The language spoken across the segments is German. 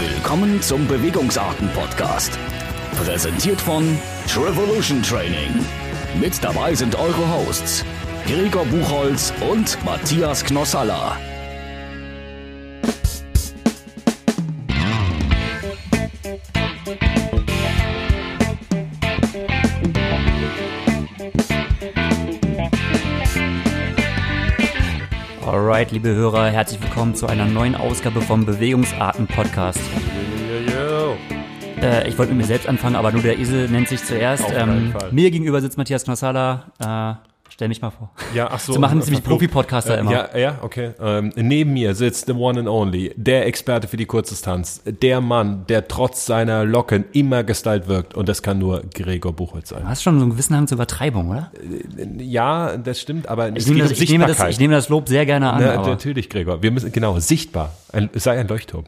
Willkommen zum Bewegungsarten-Podcast. Präsentiert von Trevolution Training. Mit dabei sind eure Hosts Gregor Buchholz und Matthias Knossalla. Alright, liebe Hörer, herzlich willkommen zu einer neuen Ausgabe vom Bewegungsarten-Podcast. Äh, ich wollte mit mir selbst anfangen, aber nur der Esel nennt sich zuerst. Ähm, mir gegenüber sitzt Matthias Knossalla. Äh, stell mich mal vor. Ja, ach so. So machen ziemlich Äh, Profi-Podcaster äh, immer. Ja, ja, okay. Ähm, neben mir sitzt the one and only, der Experte für die Kurzdistanz, der Mann, der trotz seiner Locken immer gestylt wirkt. Und das kann nur Gregor Buchholz Du sein. hast schon so einen gewissen Hang zur Übertreibung, oder? Ja, das stimmt, aber Ich nehme, das, um ich, nehme das, ich nehme das Lob sehr gerne an. Na, natürlich, Gregor. Wir müssen, genau, sichtbar. Ein, sei ein Leuchtturm.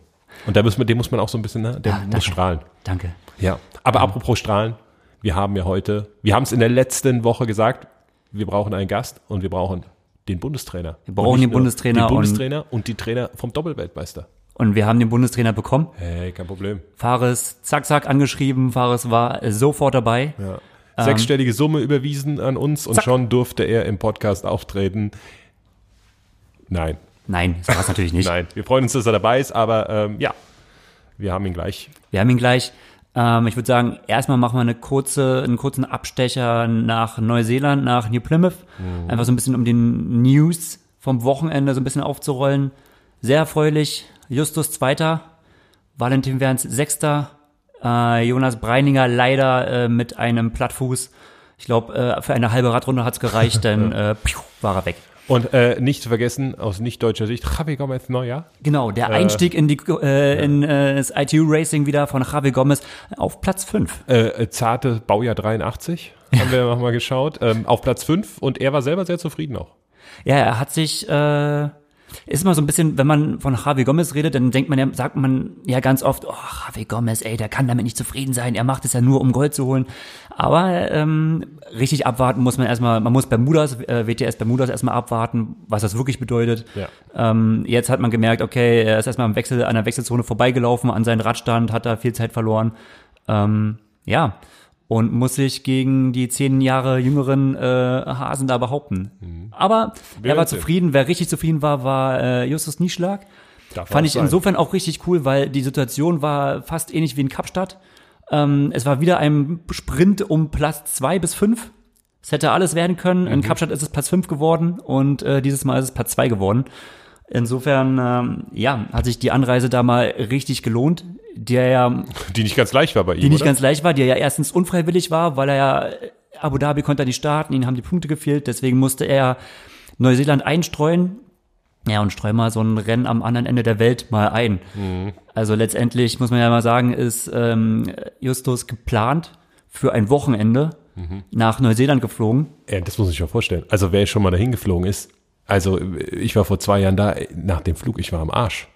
Und da müssen wir, den muss man auch so ein bisschen, ne? der Ja, muss danke. strahlen. danke. Ja. Aber apropos strahlen, wir haben ja heute, wir haben es in der letzten Woche gesagt, wir brauchen einen Gast und wir brauchen den Bundestrainer. Wir brauchen Und den Bundestrainer Den und- Bundestrainer und, die Trainer vom Doppelweltmeister. Und wir haben den Bundestrainer bekommen. Hey, kein Problem. Fares zack, zack angeschrieben. Fares war sofort dabei. Ja. Sechsstellige Summe überwiesen an uns und Ähm. Zack. schon durfte er im Podcast auftreten. Nein, Nein, das war es natürlich nicht. nein. Wir freuen uns, dass er dabei ist, aber ähm, ja, wir haben ihn gleich. Wir haben ihn gleich. Ähm, ich würde sagen, erstmal machen wir eine kurze, einen kurzen Abstecher nach Neuseeland, nach New Plymouth. Einfach so ein bisschen um den News vom Wochenende so ein bisschen aufzurollen. Sehr erfreulich. Justus Zweiter, Valentin Werns Sechster, äh, Jonas Breininger leider äh, mit einem Plattfuß. Ich glaube, äh, für eine halbe Radrunde hat's gereicht, denn äh, piu, war er weg. Und äh, nicht zu vergessen, aus nicht deutscher Sicht, Javi Gomez Neuer. Genau, der Einstieg in, die, äh, in äh, das ITU Racing wieder von Javi Gomez auf Platz 5. Äh, äh, zarte Baujahr 83, haben wir nochmal geschaut, ähm, auf Platz 5 und er war selber sehr zufrieden auch. Ja, er hat sich, äh, ist immer so ein bisschen, wenn man von Javi Gomez redet, dann denkt man ja, sagt man ja ganz oft, oh, Javi Gomez, ey, der kann damit nicht zufrieden sein, er macht es ja nur, um Gold zu holen. Aber ähm, richtig abwarten muss man erstmal, man muss Bermudas, äh, WTS Bermudas erstmal abwarten, was das wirklich bedeutet. Ja. Ähm, jetzt hat man gemerkt, okay, er ist erstmal am Wechsel, an der Wechselzone vorbeigelaufen, an seinen Radstand, hat da viel Zeit verloren. Ähm, ja. Und muss sich gegen die zehn Jahre jüngeren äh, Hasen da behaupten. Aber Wir er war zufrieden. Wer richtig zufrieden war, war äh, Justus Nieschlag. Darf Fand ich sein. insofern auch richtig cool, weil die Situation war fast ähnlich wie in Kapstadt. Ähm, es war wieder ein Sprint um Platz zwei bis fünf. Es hätte alles werden können. Mhm. In Kapstadt ist es Platz fünf geworden und äh, dieses Mal ist es Platz zwei geworden. Insofern, ähm, ja, hat sich die Anreise da mal richtig gelohnt, der ja, Die nicht ganz leicht war bei ihm, die nicht oder? ganz leicht war, die ja erstens unfreiwillig war, weil er ja Abu Dhabi konnte er nicht starten, ihnen haben die Punkte gefehlt, deswegen musste er Neuseeland einstreuen. Ja, und streu mal so ein Rennen am anderen Ende der Welt mal ein. Also letztendlich muss man ja mal sagen, ist ähm, Justus geplant für ein Wochenende nach Neuseeland geflogen. Ja, das muss ich mir vorstellen. Also wer schon mal dahin geflogen ist, also ich war vor zwei Jahren da, nach dem Flug, ich war am Arsch.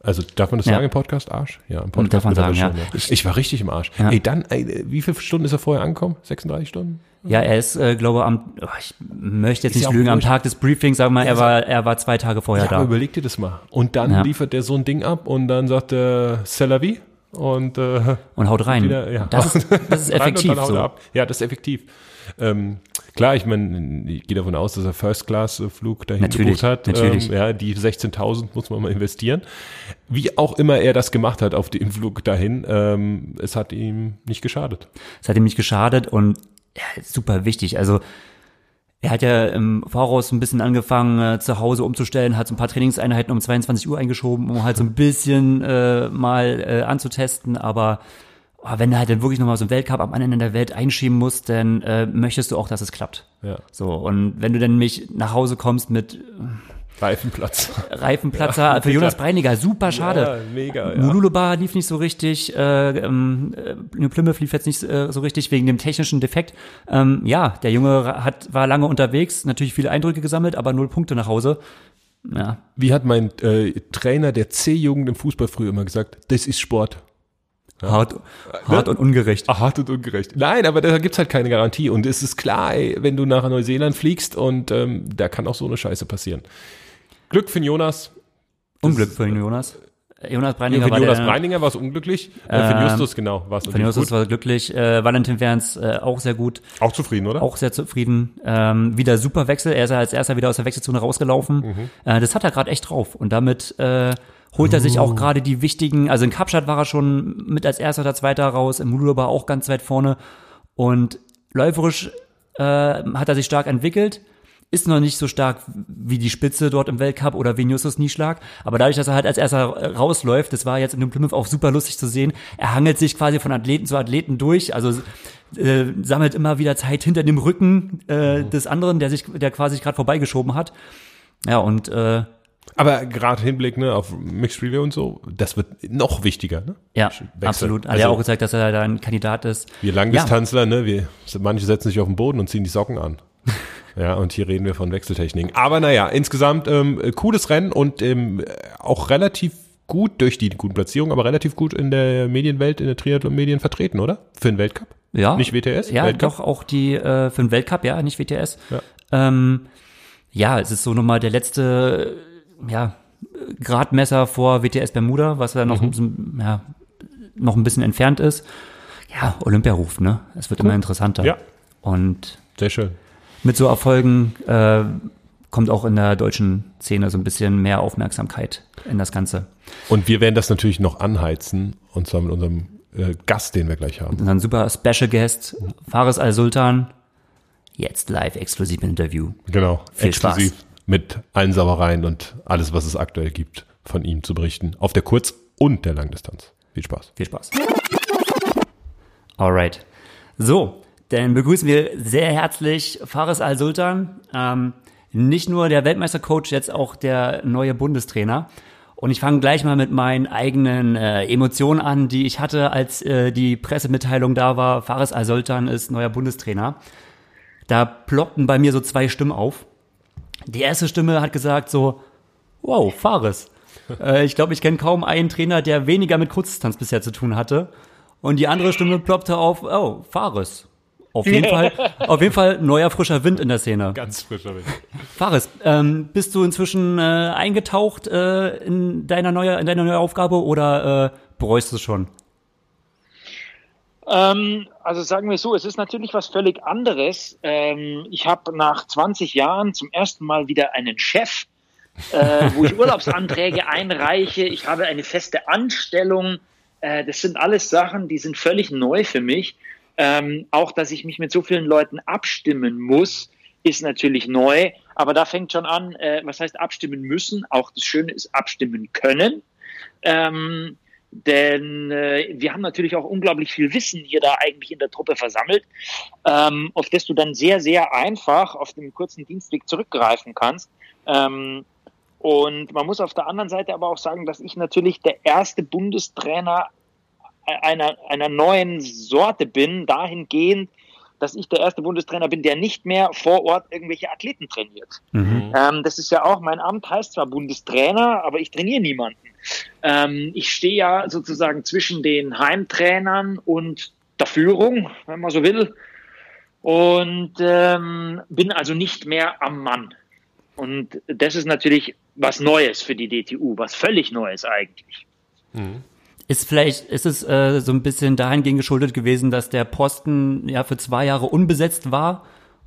Also darf man das Ja. sagen im Podcast? Arsch? Ja, im Podcast Darf man sagen, schon, Ich war richtig im Arsch. Ja. Ey, dann, ey, wie viele Stunden ist er vorher angekommen? 36 Stunden? Ja, er ist, äh, glaube am, oh, ich möchte jetzt Ist ja nicht lügen, am. Tag des Briefings, sag mal, er war, er war zwei Tage vorher Ja, aber da. überleg dir das mal. Und dann Ja. liefert der so ein Ding ab und dann sagt er Celavi und äh, Und haut rein. wieder, ja. Das ist, das ist effektiv er so. ab. Ja, das ist effektiv. Ähm, klar, ich meine, ich gehe davon aus, dass er First-Class-Flug dahin Natürlich, gebucht hat. natürlich. Ähm, ja, die 16.000 muss man mal investieren. Wie auch immer er das gemacht hat auf den Flug dahin, ähm, es hat ihm nicht geschadet. Es hat ihm nicht geschadet und ja, super wichtig. Also er hat ja im Voraus ein bisschen angefangen, äh, zu Hause umzustellen, hat so ein paar Trainingseinheiten um 22 Uhr eingeschoben, um halt so ein bisschen äh, mal äh, anzutesten, aber oh, wenn du halt dann wirklich nochmal so einen Weltcup am anderen Ende der Welt einschieben musst, dann äh, möchtest du auch, dass es klappt. Ja. So, und wenn du dann nämlich nach Hause kommst mit Reifenplatz. Reifenplatzer für Jonas Breiniger, super schade. Ja, mega, ja. Mululuba lief nicht so richtig, äh, ähm, äh, Plymouth lief jetzt nicht äh, so richtig wegen dem technischen Defekt. Ähm, ja, der Junge hat, war lange unterwegs, natürlich viele Eindrücke gesammelt, aber null Punkte nach Hause. Ja, Wie hat mein äh, Trainer der C-Jugend im Fußball früher immer gesagt, das ist Sport. Hart, hart und ungerecht. Hart und ungerecht. Nein, aber da gibt's halt keine Garantie. Und es ist klar, ey, wenn du nach Neuseeland fliegst und ähm, da kann auch so eine Scheiße passieren. Glück für den Jonas. Unglück für den Jonas. Jonas Breininger für war Jonas der, Breininger war es unglücklich. Äh, für Ähm, Justus, genau, war es natürlich Justus gut. war glücklich. Äh, Valentin Werns äh, auch sehr gut. Auch zufrieden, oder? Auch sehr zufrieden. Ähm, wieder super Wechsel. Er ist ja als erster wieder aus der Wechselzone rausgelaufen. Mhm. Äh, das hat er gerade echt drauf. Und damit äh, holt er Oh. sich auch gerade die wichtigen, also in Kapstadt war er schon mit als erster oder zweiter raus, im Muluba auch ganz weit vorne. Und läuferisch äh, hat er sich stark entwickelt. Ist noch nicht so stark wie die Spitze dort im Weltcup oder Justus Nieschlag. Aber dadurch, dass er halt als erster rausläuft, das war jetzt in dem Plymouth auch super lustig zu sehen. Er hangelt sich quasi von Athleten zu Athleten durch. Also äh, sammelt immer wieder Zeit hinter dem Rücken äh, des anderen, der sich, der quasi gerade vorbeigeschoben hat. Ja, und äh, Aber gerade Hinblick ne, auf Mixed Relay und so, das wird noch wichtiger. Ne? ja, Wechsel. absolut. Hat Also- er auch gezeigt, dass er da ein Kandidat ist. Wir Langdistanzler, ne, wir, manche setzen sich auf den Boden und ziehen die Socken an. Ja, und hier reden wir von Wechseltechniken. Aber naja, insgesamt ähm, äh, cooles Rennen und ähm, auch relativ gut durch die guten Platzierungen, aber relativ gut in der Medienwelt, in der Triathlon-Medien vertreten, oder? Für den Weltcup? Ja. Nicht WTS? Ja, Weltcup? doch auch die äh, für den Weltcup, ja, nicht WTS. Ja. Ähm, ja, es ist so nochmal der letzte, ja, Gradmesser vor WTS Bermuda, was ja Mhm. noch, ein bisschen, ja, noch ein bisschen entfernt ist. Ja, Olympia ruft, ne? Es wird immer interessanter. Ja. Und Sehr schön. mit so Erfolgen äh, kommt auch in der deutschen Szene so ein bisschen mehr Aufmerksamkeit in das Ganze. Und wir werden das natürlich noch anheizen, und zwar mit unserem äh, Gast, den wir gleich haben. Dann super Special Guest, Faris Al-Sultan, jetzt live exklusiv im Interview. Genau. Viel exklusiv Spaß. Mit allen Sauereien und alles, was es aktuell gibt, von ihm zu berichten. Auf der Kurz- und der Langdistanz. Viel Spaß. Viel Spaß. Alright. So, dann begrüßen wir sehr herzlich Faris Al-Sultan. Ähm, nicht nur der Weltmeistercoach, jetzt auch der neue Bundestrainer. Und ich fange gleich mal mit meinen eigenen äh, Emotionen an, die ich hatte, als äh, die Pressemitteilung da war, Faris Al-Sultan ist neuer Bundestrainer. Da ploppten bei mir so zwei Stimmen auf. Die erste Stimme hat gesagt so, wow, Faris. äh, ich glaube, ich kenne kaum einen Trainer, der weniger mit Kurzdistanz bisher zu tun hatte. Und die andere Stimme ploppte auf, oh, Faris. Auf jeden Fall, auf jeden Fall neuer frischer Wind in der Szene. Ganz frischer Wind. Faris, ähm, bist du inzwischen äh, eingetaucht äh, in deiner neue, in deine neue Aufgabe oder äh, bereust du es schon? Ähm, also sagen wir so, es ist natürlich was völlig anderes. Ähm, ich habe nach 20 Jahren zum ersten Mal wieder einen Chef, äh, wo ich Urlaubsanträge einreiche. Ich habe eine feste Anstellung. Äh, das sind alles Sachen, die sind völlig neu für mich. Ähm, auch, dass ich mich mit so vielen Leuten abstimmen muss, ist natürlich neu. Aber da fängt schon an, äh, was heißt abstimmen müssen? Auch das Schöne ist abstimmen können. Ähm, denn äh, wir haben natürlich auch unglaublich viel Wissen hier da eigentlich in der Truppe versammelt, ähm, auf das du dann sehr, sehr einfach auf dem kurzen Dienstweg zurückgreifen kannst. Ähm, und man muss auf der anderen Seite aber auch sagen, dass ich natürlich der erste Bundestrainer einer, einer neuen Sorte bin, dahingehend, dass ich der erste Bundestrainer bin, der nicht mehr vor Ort irgendwelche Athleten trainiert. Mhm. Ähm, das ist ja auch, mein Amt heißt zwar Bundestrainer, aber ich trainiere niemanden. Ähm, ich stehe ja sozusagen zwischen den Heimtrainern und der Führung, wenn man so will, und ähm, bin also nicht mehr am Mann. Und das ist natürlich was Neues für die DTU, was völlig Neues eigentlich. Ist vielleicht, ist es äh, so ein bisschen dahingehend geschuldet gewesen, dass der Posten ja für zwei Jahre unbesetzt war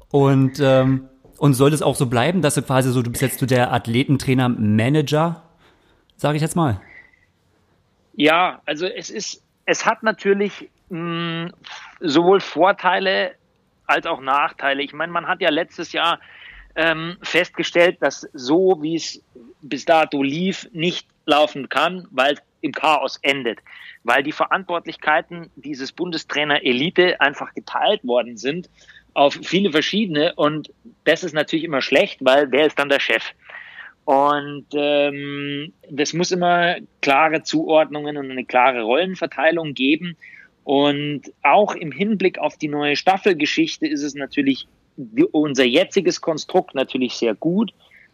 und ähm, und soll es auch so bleiben, dass du quasi so, du bist jetzt so der Athletentrainer Manager, sage ich jetzt mal. Ja, also es ist, es hat natürlich mh, sowohl Vorteile als auch Nachteile. Ich meine, man hat ja letztes Jahr ähm, festgestellt, dass so wie es bis dato lief, nicht laufen kann, weil es im Chaos endet, weil die Verantwortlichkeiten dieses Bundestrainer Elite einfach geteilt worden sind auf viele verschiedene und das ist natürlich immer schlecht, weil wer ist dann der Chef? Und ähm, das muss immer klare Zuordnungen und eine klare Rollenverteilung geben. Und auch im Hinblick auf die neue Staffelgeschichte ist es natürlich die, unser jetziges Konstrukt natürlich sehr gut,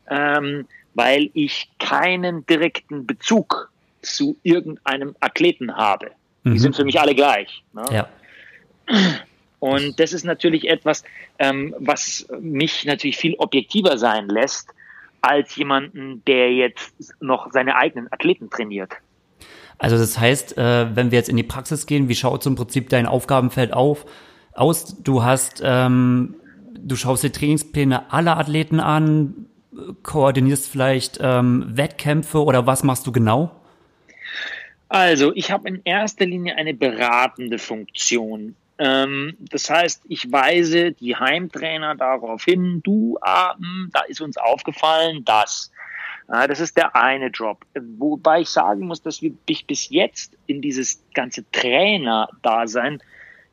ähm, weil ich keinen direkten Bezug zu irgendeinem Athleten habe. Die Mhm. sind für mich alle gleich. Ne? Ja. Und das ist natürlich etwas, ähm, was mich natürlich viel objektiver sein lässt, als jemanden, der jetzt noch seine eigenen Athleten trainiert. Also das heißt, äh, wenn wir jetzt in die Praxis gehen, wie schaut so im Prinzip dein Aufgabenfeld auf, aus? Du hast, ähm, du schaust die Trainingspläne aller Athleten an, koordinierst vielleicht ähm, Wettkämpfe oder was machst du genau? Also, ich habe in erster Linie eine beratende Funktion. Ähm, das heißt, ich weise die Heimtrainer darauf hin, du, ah, hm, da ist uns aufgefallen, dass. Das ist der eine Job. Wobei ich sagen muss, dass ich bis jetzt in dieses ganze Trainer-Dasein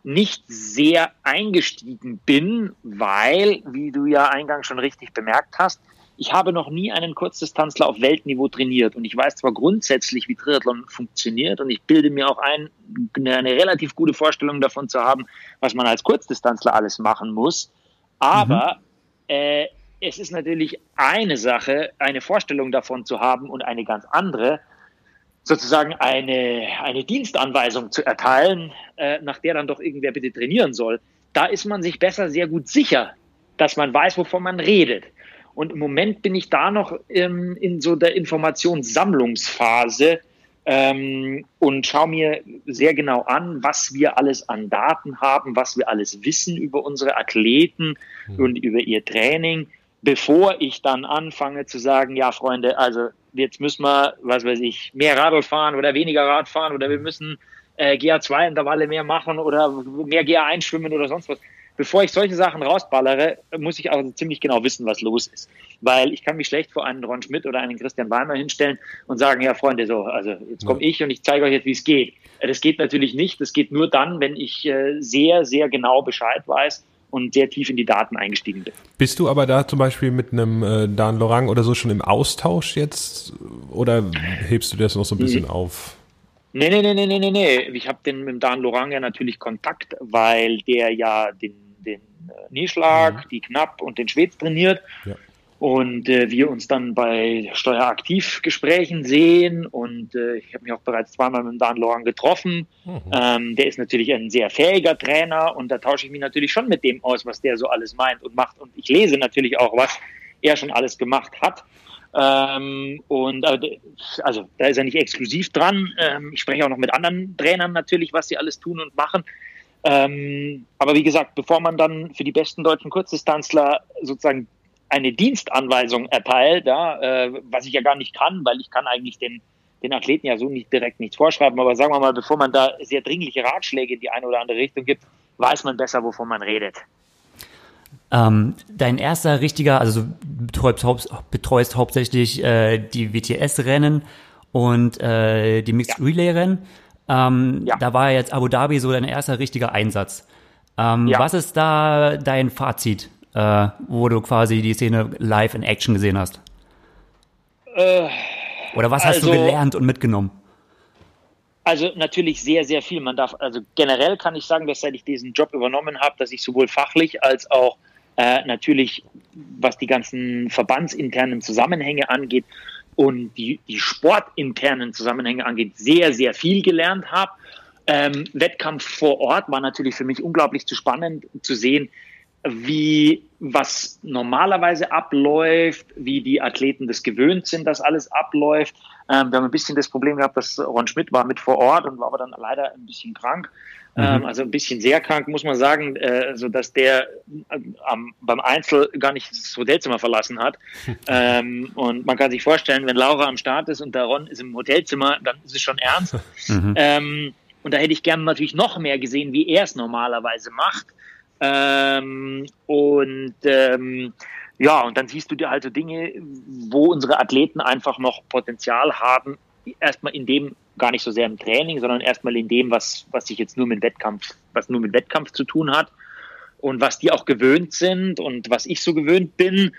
nicht sehr eingestiegen bin, weil, wie du ja eingangs schon richtig bemerkt hast, ich habe noch nie einen Kurzdistanzler auf Weltniveau trainiert und ich weiß zwar grundsätzlich, wie Triathlon funktioniert und ich bilde mir auch ein, eine relativ gute Vorstellung davon zu haben, was man als Kurzdistanzler alles machen muss, aber mhm. äh, es ist natürlich eine Sache, eine Vorstellung davon zu haben und eine ganz andere, sozusagen eine, eine Dienstanweisung zu erteilen, äh, nach der dann doch irgendwer bitte trainieren soll. Da ist man sich besser sehr gut sicher, dass man weiß, wovon man redet. Und im Moment bin ich da noch ähm, in so der Informationssammlungsphase ähm, und schaue mir sehr genau an, was wir alles an Daten haben, was wir alles wissen über unsere Athleten mhm. und über ihr Training, bevor ich dann anfange zu sagen, ja Freunde, also jetzt müssen wir, was weiß ich, mehr Radl fahren oder weniger Rad fahren oder wir müssen äh, GA2-Intervalle mehr machen oder mehr GA1 schwimmen oder sonst was bevor ich solche Sachen rausballere, muss ich also ziemlich genau wissen, was los ist. Weil ich kann mich schlecht vor einen Ron Schmidt oder einen Christian Weimer hinstellen und sagen, ja Freunde, so, also jetzt komme ich und ich zeige euch jetzt, wie es geht. Das geht natürlich nicht. Das geht nur dann, wenn ich äh, sehr, sehr genau Bescheid weiß und sehr tief in die Daten eingestiegen bin. Bist du aber da zum Beispiel mit einem äh, Dan Lorang oder so schon im Austausch jetzt oder hebst du das noch so ein bisschen mhm. auf? Nee, nee, nee, nee, nee, nee. Ich habe den mit Dan Lorang ja natürlich Kontakt, weil der ja den Nieschlag, mhm. die Knapp und den Schwed trainiert. Ja. Und äh, wir uns dann bei Steueraktivgesprächen sehen. Und äh, ich habe mich auch bereits zweimal mit Dan Loran getroffen. Mhm. Ähm, der ist natürlich ein sehr fähiger Trainer und da tausche ich mich natürlich schon mit dem aus, was der so alles meint und macht. Und ich lese natürlich auch, was er schon alles gemacht hat. Ähm, und äh, also da ist er nicht exklusiv dran. Ähm, ich spreche auch noch mit anderen Trainern natürlich, was sie alles tun und machen. Ähm, aber wie gesagt, bevor man dann für die besten deutschen Kurzdistanzler sozusagen eine Dienstanweisung erteilt, ja, äh, was ich ja gar nicht kann, weil ich kann eigentlich den, den Athleten ja so nicht direkt nichts vorschreiben, aber sagen wir mal, bevor man da sehr dringliche Ratschläge in die eine oder andere Richtung gibt, weiß man besser, wovon man redet. Ähm, dein erster richtiger, also du betreust, hau betreust hauptsächlich äh, die WTS-Rennen und äh, die Mixed ja. Ähm, ja. Da war jetzt Abu Dhabi so dein erster richtiger Einsatz. Ähm, ja. Was ist da dein Fazit, äh, wo du quasi die Szene live in Action gesehen hast? Äh, Oder was hast du also gelernt und mitgenommen? Also natürlich sehr, sehr viel. Man darf, also generell kann ich sagen, dass seit ich diesen Job übernommen habe, dass ich sowohl fachlich als auch äh, natürlich, was die ganzen verbandsinternen Zusammenhänge angeht, und die, die sportinternen Zusammenhänge angeht, sehr, sehr viel gelernt habe. Ähm, Wettkampf vor Ort war natürlich für mich unglaublich zu spannend zu sehen, wie was normalerweise abläuft, wie die Athleten das gewöhnt sind, dass alles abläuft. Ähm, wir haben ein bisschen das Problem gehabt, dass Ron Schmidt war mit vor Ort und war aber dann leider ein bisschen krank. Ähm, mhm. also ein bisschen sehr krank, muss man sagen, äh, so dass der äh, beim Einzel gar nicht das Hotelzimmer verlassen hat. ähm, und man kann sich vorstellen, wenn Laura am Start ist und der Ron ist im Hotelzimmer, dann ist es schon ernst. Mhm. Ähm, und da hätte ich gerne natürlich noch mehr gesehen, wie er es normalerweise macht. Ähm, und ähm, ja, und dann siehst du dir halt so Dinge, wo unsere Athleten einfach noch Potenzial haben, erstmal in dem gar nicht so sehr im Training, sondern erstmal in dem, was, was sich jetzt nur mit Wettkampf, was nur mit Wettkampf zu tun hat und was die auch gewöhnt sind und was ich so gewöhnt bin.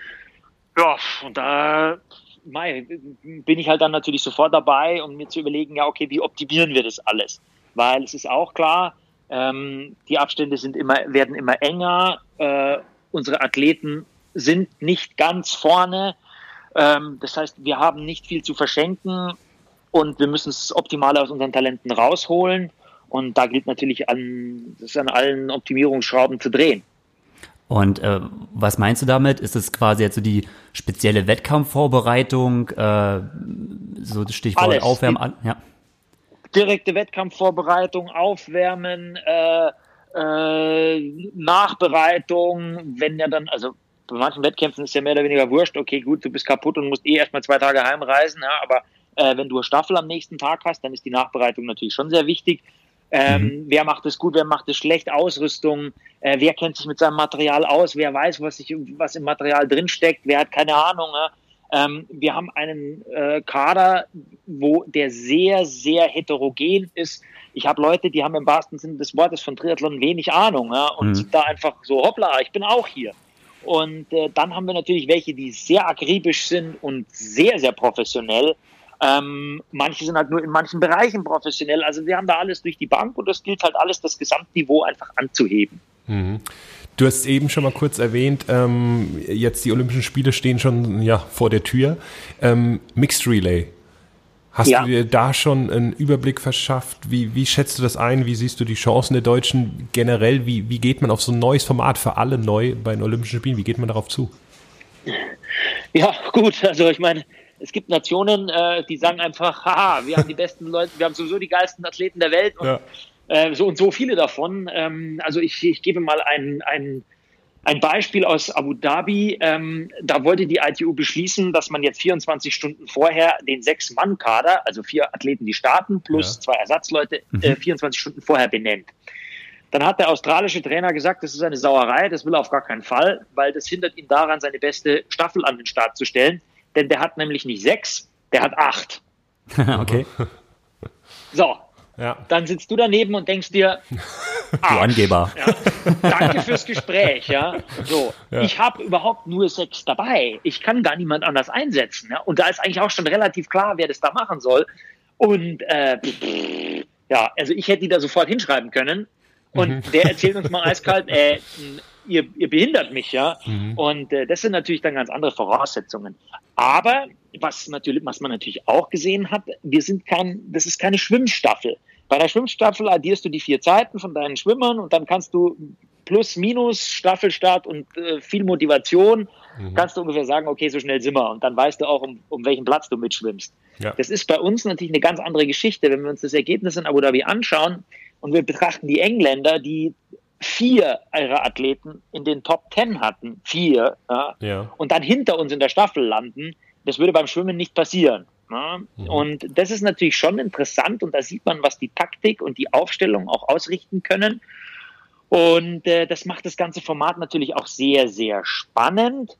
Ja, und da mei, bin ich halt dann natürlich sofort dabei, um mir zu überlegen, ja, okay, wie optimieren wir das alles? Weil es ist auch klar, ähm, die Abstände sind immer, werden immer enger, äh, unsere Athleten sind nicht ganz vorne. Ähm, das heißt, wir haben nicht viel zu verschenken und wir müssen es optimal aus unseren Talenten rausholen. Und da gilt natürlich an, das an allen Optimierungsschrauben zu drehen. Und äh, was meinst du damit? Ist es quasi jetzt so die spezielle Wettkampfvorbereitung, äh, so das Stichwort Alles. Aufwärmen? Ja. Direkte Wettkampfvorbereitung, Aufwärmen, äh, äh, Nachbereitung, wenn ja dann, also bei manchen Wettkämpfen ist ja mehr oder weniger wurscht, okay, gut, du bist kaputt und musst eh erstmal zwei Tage heimreisen, ja, aber äh, wenn du eine Staffel am nächsten Tag hast, dann ist die Nachbereitung natürlich schon sehr wichtig. Ähm, mhm. Wer macht es gut, wer macht es schlecht? Ausrüstung, äh, wer kennt sich mit seinem Material aus, wer weiß, was, sich, was im Material drinsteckt, wer hat keine Ahnung. Ja? Ähm, wir haben einen äh, Kader, wo der sehr, sehr heterogen ist. Ich habe Leute, die haben im wahrsten Sinne des Wortes von Triathlon wenig Ahnung ja? und mhm. sind da einfach so, hoppla, ich bin auch hier. Und äh, dann haben wir natürlich welche, die sehr akribisch sind und sehr, sehr professionell. Ähm, manche sind halt nur in manchen Bereichen professionell. Also wir haben da alles durch die Bank und das gilt halt alles, das Gesamtniveau einfach anzuheben. Mhm. Du hast eben schon mal kurz erwähnt, ähm, jetzt die Olympischen Spiele stehen schon ja, vor der Tür. Ähm, Mixed Relay. Hast ja. du dir da schon einen Überblick verschafft? Wie, wie schätzt du das ein? Wie siehst du die Chancen der Deutschen generell? Wie, wie geht man auf so ein neues Format für alle neu bei den Olympischen Spielen? Wie geht man darauf zu? Ja, gut. Also ich meine, es gibt Nationen, äh, die sagen einfach, haha, wir haben die besten Leute, wir haben sowieso die geilsten Athleten der Welt und ja. Äh, so und so viele davon. Ähm, also ich, ich gebe mal ein, ein, ein Beispiel aus Abu Dhabi. Ähm, da wollte die ITU beschließen, dass man jetzt 24 Stunden vorher den Sechs-Mann-Kader, also vier Athleten, die starten, plus ja. zwei Ersatzleute, mhm. äh, 24 Stunden vorher benennt. Dann hat der australische Trainer gesagt, das ist eine Sauerei, das will er auf gar keinen Fall, weil das hindert ihn daran, seine beste Staffel an den Start zu stellen denn der hat nämlich nicht sechs, der hat acht. okay. So. Ja. Dann sitzt du daneben und denkst dir, du Angeber. Ja, danke fürs Gespräch. Ja. So, ja. ich habe überhaupt nur sechs dabei. Ich kann gar niemand anders einsetzen. Ja. Und da ist eigentlich auch schon relativ klar, wer das da machen soll. Und äh, ja, also ich hätte die da sofort hinschreiben können. Und mhm. der erzählt uns mal eiskalt, äh, ihr, ihr behindert mich, ja. Mhm. Und äh, das sind natürlich dann ganz andere Voraussetzungen. Aber was natürlich, was man natürlich auch gesehen hat, wir sind kein, das ist keine Schwimmstaffel. Bei der Schwimmstaffel addierst du die vier Zeiten von deinen Schwimmern und dann kannst du plus, minus, Staffelstart und äh, viel Motivation, mhm. kannst du ungefähr sagen, okay, so schnell sind wir. Und dann weißt du auch, um, um welchen Platz du mitschwimmst. Ja. Das ist bei uns natürlich eine ganz andere Geschichte. Wenn wir uns das Ergebnis in Abu Dhabi anschauen und wir betrachten die Engländer, die vier ihrer Athleten in den Top Ten hatten, vier, ja, ja. und dann hinter uns in der Staffel landen, das würde beim Schwimmen nicht passieren. Ja. Mhm. Und das ist natürlich schon interessant und da sieht man, was die Taktik und die Aufstellung auch ausrichten können. Und äh, das macht das ganze Format natürlich auch sehr, sehr spannend.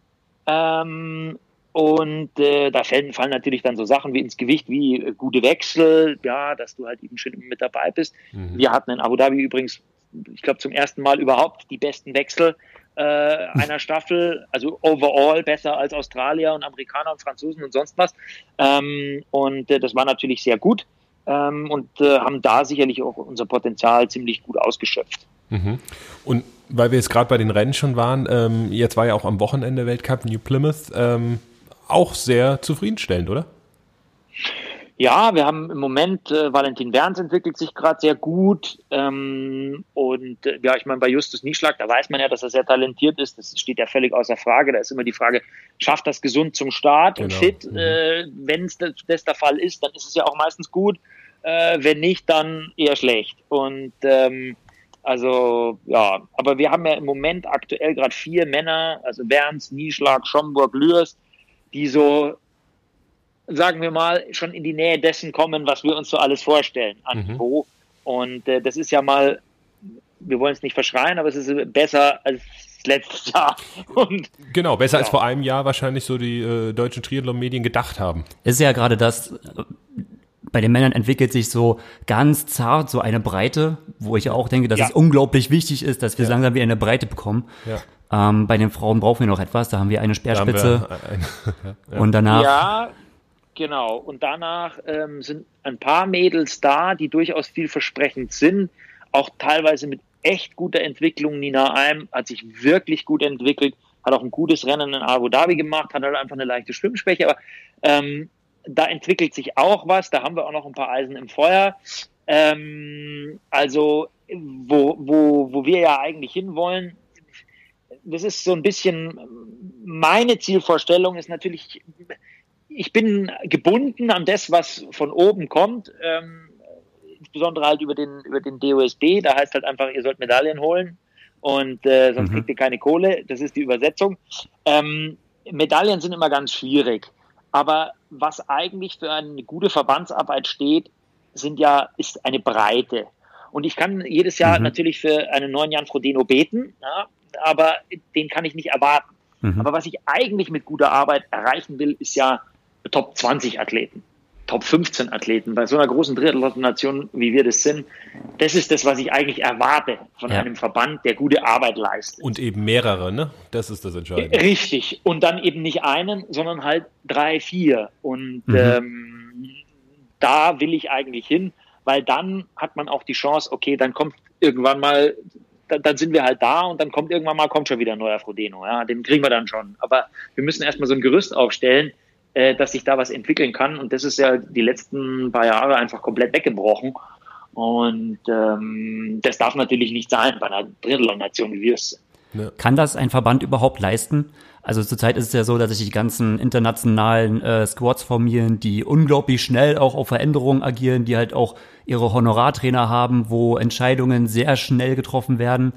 Ähm, und äh, da fallen, fallen natürlich dann so Sachen wie ins Gewicht, wie äh, gute Wechsel, ja, dass du halt eben schön mit dabei bist. Mhm. Wir hatten in Abu Dhabi übrigens ich glaube, zum ersten Mal überhaupt die besten Wechsel äh, einer Staffel, also overall besser als Australier und Amerikaner und Franzosen und sonst was. Ähm, und äh, das war natürlich sehr gut ähm, und äh, haben da sicherlich auch unser Potenzial ziemlich gut ausgeschöpft. Mhm. Und weil wir jetzt gerade bei den Rennen schon waren, ähm, jetzt war ja auch am Wochenende Weltcup New Plymouth ähm, auch sehr zufriedenstellend, oder? Ja, wir haben im Moment, äh, Valentin Werns entwickelt sich gerade sehr gut. Ähm, und äh, ja, ich meine, bei Justus Nieschlag, da weiß man ja, dass er sehr talentiert ist. Das steht ja völlig außer Frage. Da ist immer die Frage, schafft das gesund zum Start genau. und fit? Mhm. Äh, wenn das, das der Fall ist, dann ist es ja auch meistens gut. Äh, wenn nicht, dann eher schlecht. Und ähm, also ja, aber wir haben ja im Moment aktuell gerade vier Männer, also Werns, Nieschlag, Schomburg, Lürs, die so sagen wir mal, schon in die Nähe dessen kommen, was wir uns so alles vorstellen an mhm. Niveau. Und äh, das ist ja mal, wir wollen es nicht verschreien, aber es ist besser als letztes Jahr. Und, genau, besser ja. als vor einem Jahr wahrscheinlich so die äh, deutschen Triathlon-Medien gedacht haben. Es ist ja gerade das, äh, bei den Männern entwickelt sich so ganz zart so eine Breite, wo ich auch denke, dass ja. es unglaublich wichtig ist, dass wir ja. langsam wieder eine Breite bekommen. Ja. Ähm, bei den Frauen brauchen wir noch etwas, da haben wir eine Speerspitze. Wir ein, ja. Und danach. Ja, Genau. Und danach ähm, sind ein paar Mädels da, die durchaus vielversprechend sind, auch teilweise mit echt guter Entwicklung. Nina Alm hat sich wirklich gut entwickelt, hat auch ein gutes Rennen in Abu Dhabi gemacht, hat halt einfach eine leichte Schwimmschwäche, aber ähm, da entwickelt sich auch was, da haben wir auch noch ein paar Eisen im Feuer. Ähm, also, wo, wo, wo wir ja eigentlich hinwollen, das ist so ein bisschen meine Zielvorstellung, ist natürlich ich bin gebunden an das, was von oben kommt. Ähm, insbesondere halt über den, über den DOSB. Da heißt halt einfach, ihr sollt Medaillen holen und äh, sonst mhm. kriegt ihr keine Kohle. Das ist die Übersetzung. Ähm, Medaillen sind immer ganz schwierig. Aber was eigentlich für eine gute Verbandsarbeit steht, sind ja, ist eine Breite. Und ich kann jedes Jahr mhm. natürlich für einen neuen Jan Frodeno beten, ja, aber den kann ich nicht erwarten. Mhm. Aber was ich eigentlich mit guter Arbeit erreichen will, ist ja Top 20 Athleten. Top 15 Athleten bei so einer großen Triathlon-Nation, wie wir das sind. Das ist das, was ich eigentlich erwarte von ja. einem Verband, der gute Arbeit leistet. Und eben mehrere, ne? Das ist das Entscheidende. Richtig. Und dann eben nicht einen, sondern halt drei, vier. Und mhm. ähm, da will ich eigentlich hin, weil dann hat man auch die Chance, okay, dann kommt irgendwann mal, dann, dann sind wir halt da und dann kommt irgendwann mal, kommt schon wieder ein neuer Frodeno. Ja, den kriegen wir dann schon. Aber wir müssen erstmal so ein Gerüst aufstellen, äh, dass sich da was entwickeln kann. Und das ist ja die letzten paar Jahre einfach komplett weggebrochen. Und ähm, das darf natürlich nicht sein bei einer Drittelnation, wie wir es sind. Ja. Kann das ein Verband überhaupt leisten? Also zurzeit ist es ja so, dass sich die ganzen internationalen äh, Squads formieren, die unglaublich schnell auch auf Veränderungen agieren, die halt auch ihre Honorartrainer haben, wo Entscheidungen sehr schnell getroffen werden.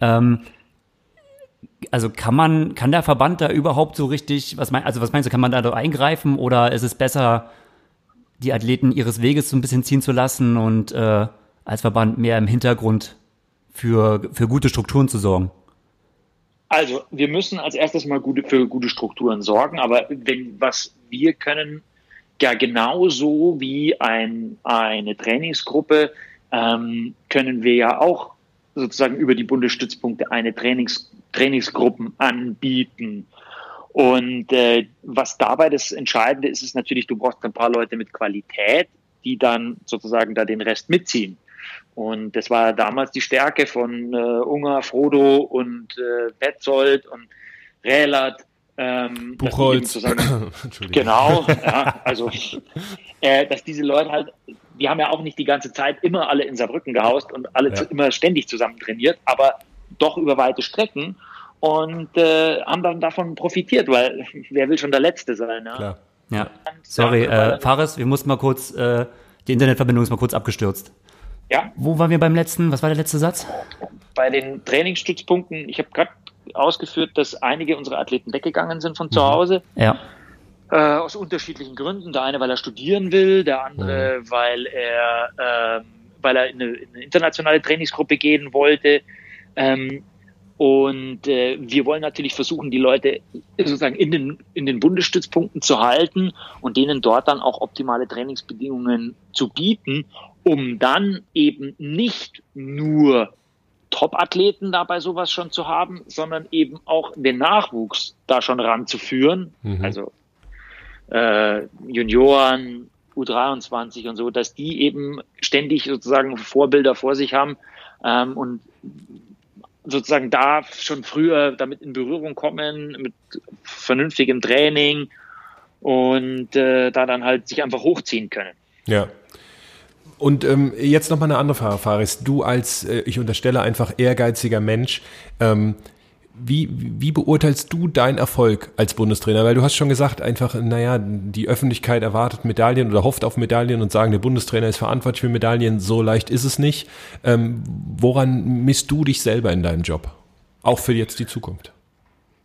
Ähm, also kann man, kann der Verband da überhaupt so richtig, was mein, also was meinst du, kann man da eingreifen oder ist es besser, die Athleten ihres Weges so ein bisschen ziehen zu lassen und äh, als Verband mehr im Hintergrund für, für gute Strukturen zu sorgen? Also, wir müssen als erstes mal gute, für gute Strukturen sorgen, aber wenn, was wir können, ja genauso wie ein, eine Trainingsgruppe, ähm, können wir ja auch sozusagen über die Bundesstützpunkte eine Trainings, Trainingsgruppen anbieten. Und äh, was dabei das Entscheidende ist, ist natürlich, du brauchst ein paar Leute mit Qualität, die dann sozusagen da den Rest mitziehen. Und das war damals die Stärke von äh, Unger, Frodo und äh, Betzold und Rählert. Ähm, Buchholz. Zusammen, genau, ja, also äh, dass diese Leute halt die haben ja auch nicht die ganze Zeit immer alle in Saarbrücken gehaust und alle ja. zu, immer ständig zusammen trainiert, aber doch über weite Strecken und äh, haben dann davon profitiert, weil wer will schon der Letzte sein? Ja, Klar. ja. sorry, äh, Fares, wir mussten mal kurz, äh, die Internetverbindung ist mal kurz abgestürzt. Ja. Wo waren wir beim letzten? Was war der letzte Satz? Bei den Trainingsstützpunkten, ich habe gerade ausgeführt, dass einige unserer Athleten weggegangen sind von zu mhm. Hause. Ja. Äh, aus unterschiedlichen Gründen. Der eine, weil er studieren will, der andere, mhm. weil er, äh, weil er in eine, in eine, internationale Trainingsgruppe gehen wollte. Ähm, und äh, wir wollen natürlich versuchen, die Leute sozusagen in den, in den Bundesstützpunkten zu halten und denen dort dann auch optimale Trainingsbedingungen zu bieten, um dann eben nicht nur Top-Athleten dabei sowas schon zu haben, sondern eben auch den Nachwuchs da schon ranzuführen. Mhm. Also äh, Junioren, U23 und so, dass die eben ständig sozusagen Vorbilder vor sich haben ähm, und sozusagen da schon früher damit in Berührung kommen, mit vernünftigem Training und äh, da dann halt sich einfach hochziehen können. Ja. Und ähm, jetzt nochmal eine andere Frage, Faris. Du als, äh, ich unterstelle einfach ehrgeiziger Mensch, ähm, wie, wie beurteilst du deinen Erfolg als Bundestrainer? Weil du hast schon gesagt, einfach, naja, die Öffentlichkeit erwartet Medaillen oder hofft auf Medaillen und sagen, der Bundestrainer ist verantwortlich für Medaillen. So leicht ist es nicht. Ähm, woran misst du dich selber in deinem Job? Auch für jetzt die Zukunft.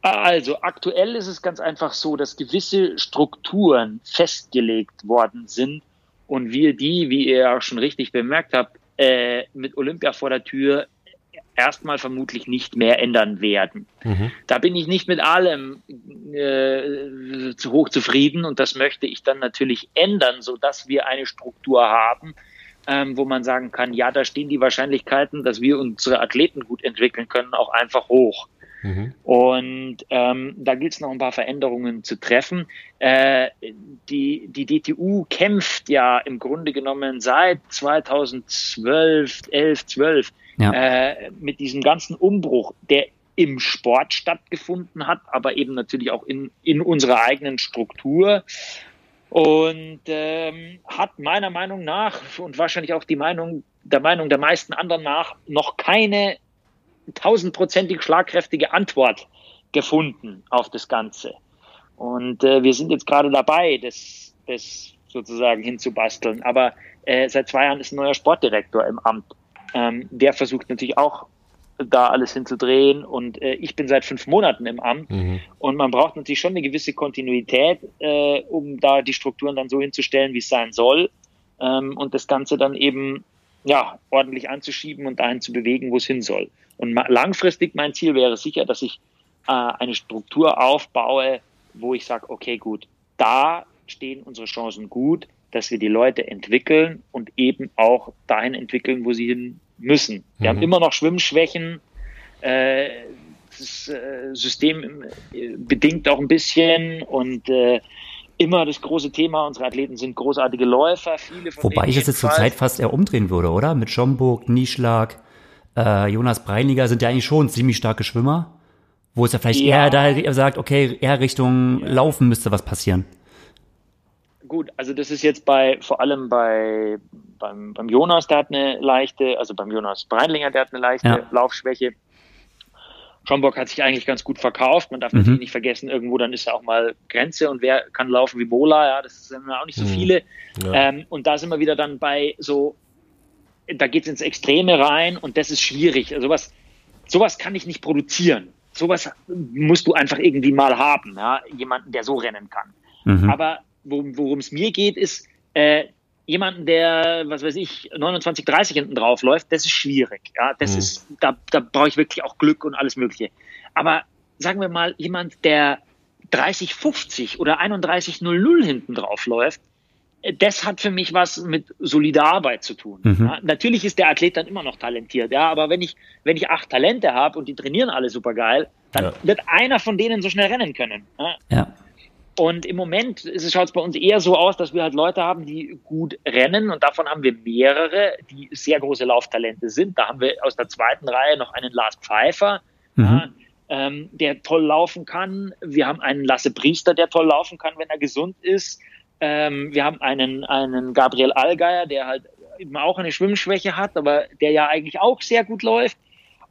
Also aktuell ist es ganz einfach so, dass gewisse Strukturen festgelegt worden sind und wir die, wie ihr auch schon richtig bemerkt habt, äh, mit Olympia vor der Tür erstmal vermutlich nicht mehr ändern werden. Mhm. Da bin ich nicht mit allem äh, zu hoch zufrieden und das möchte ich dann natürlich ändern, so dass wir eine Struktur haben, ähm, wo man sagen kann, ja, da stehen die Wahrscheinlichkeiten, dass wir unsere Athleten gut entwickeln können, auch einfach hoch. Mhm. Und ähm, da gilt es noch ein paar Veränderungen zu treffen. Äh, die, die DTU kämpft ja im Grunde genommen seit 2012, 11, 12 ja. äh, mit diesem ganzen Umbruch, der im Sport stattgefunden hat, aber eben natürlich auch in, in unserer eigenen Struktur und ähm, hat meiner Meinung nach und wahrscheinlich auch die Meinung der Meinung der meisten anderen nach noch keine tausendprozentig schlagkräftige Antwort gefunden auf das Ganze. Und äh, wir sind jetzt gerade dabei, das, das sozusagen hinzubasteln. Aber äh, seit zwei Jahren ist ein neuer Sportdirektor im Amt. Ähm, der versucht natürlich auch da alles hinzudrehen und äh, ich bin seit fünf Monaten im Amt mhm. und man braucht natürlich schon eine gewisse Kontinuität, äh, um da die Strukturen dann so hinzustellen, wie es sein soll ähm, und das Ganze dann eben ja ordentlich anzuschieben und dahin zu bewegen, wo es hin soll. Und langfristig mein Ziel wäre sicher, dass ich äh, eine Struktur aufbaue, wo ich sage, okay, gut, da stehen unsere Chancen gut, dass wir die Leute entwickeln und eben auch dahin entwickeln, wo sie hin müssen. Wir mhm. haben immer noch Schwimmschwächen. Äh, das äh, System äh, bedingt auch ein bisschen und äh, immer das große Thema. Unsere Athleten sind großartige Läufer. Viele von Wobei ich es jetzt zurzeit fast eher umdrehen würde, oder? Mit Schomburg, Nieschlag, äh, Jonas Breiniger sind ja eigentlich schon ziemlich starke Schwimmer. Wo es ja vielleicht ja. eher da sagt, okay, eher Richtung ja. Laufen müsste was passieren. Gut, also das ist jetzt bei, vor allem bei, beim, beim Jonas, der hat eine leichte, also beim Jonas Breinlinger, der hat eine leichte ja. Laufschwäche. Schomburg hat sich eigentlich ganz gut verkauft. Man darf mhm. natürlich nicht vergessen, irgendwo dann ist ja auch mal Grenze und wer kann laufen wie Bola, ja, das sind auch nicht so mhm. viele. Ja. Ähm, und da sind wir wieder dann bei so, da geht's ins Extreme rein und das ist schwierig. Also sowas, sowas kann ich nicht produzieren. Sowas musst du einfach irgendwie mal haben, ja, jemanden, der so rennen kann. Mhm. Aber worum es mir geht, ist, äh, jemanden, der, was weiß ich, 29, 30 hinten drauf läuft, das ist schwierig. Ja, das mhm. ist, da, da brauche ich wirklich auch Glück und alles Mögliche. Aber sagen wir mal, jemand, der 30, 50 oder 31, 00 hinten drauf läuft, das hat für mich was mit solider Arbeit zu tun. Mhm. Ja, natürlich ist der Athlet dann immer noch talentiert, ja, aber wenn ich, wenn ich acht Talente habe und die trainieren alle super geil, dann ja. wird einer von denen so schnell rennen können. Ja. ja. Und im Moment schaut es bei uns eher so aus, dass wir halt Leute haben, die gut rennen und davon haben wir mehrere, die sehr große Lauftalente sind. Da haben wir aus der zweiten Reihe noch einen Lars Pfeiffer, mhm. ja, ähm, der toll laufen kann. Wir haben einen Lasse Priester, der toll laufen kann, wenn er gesund ist. Ähm, wir haben einen, einen Gabriel Allgeier, der halt eben auch eine Schwimmschwäche hat, aber der ja eigentlich auch sehr gut läuft.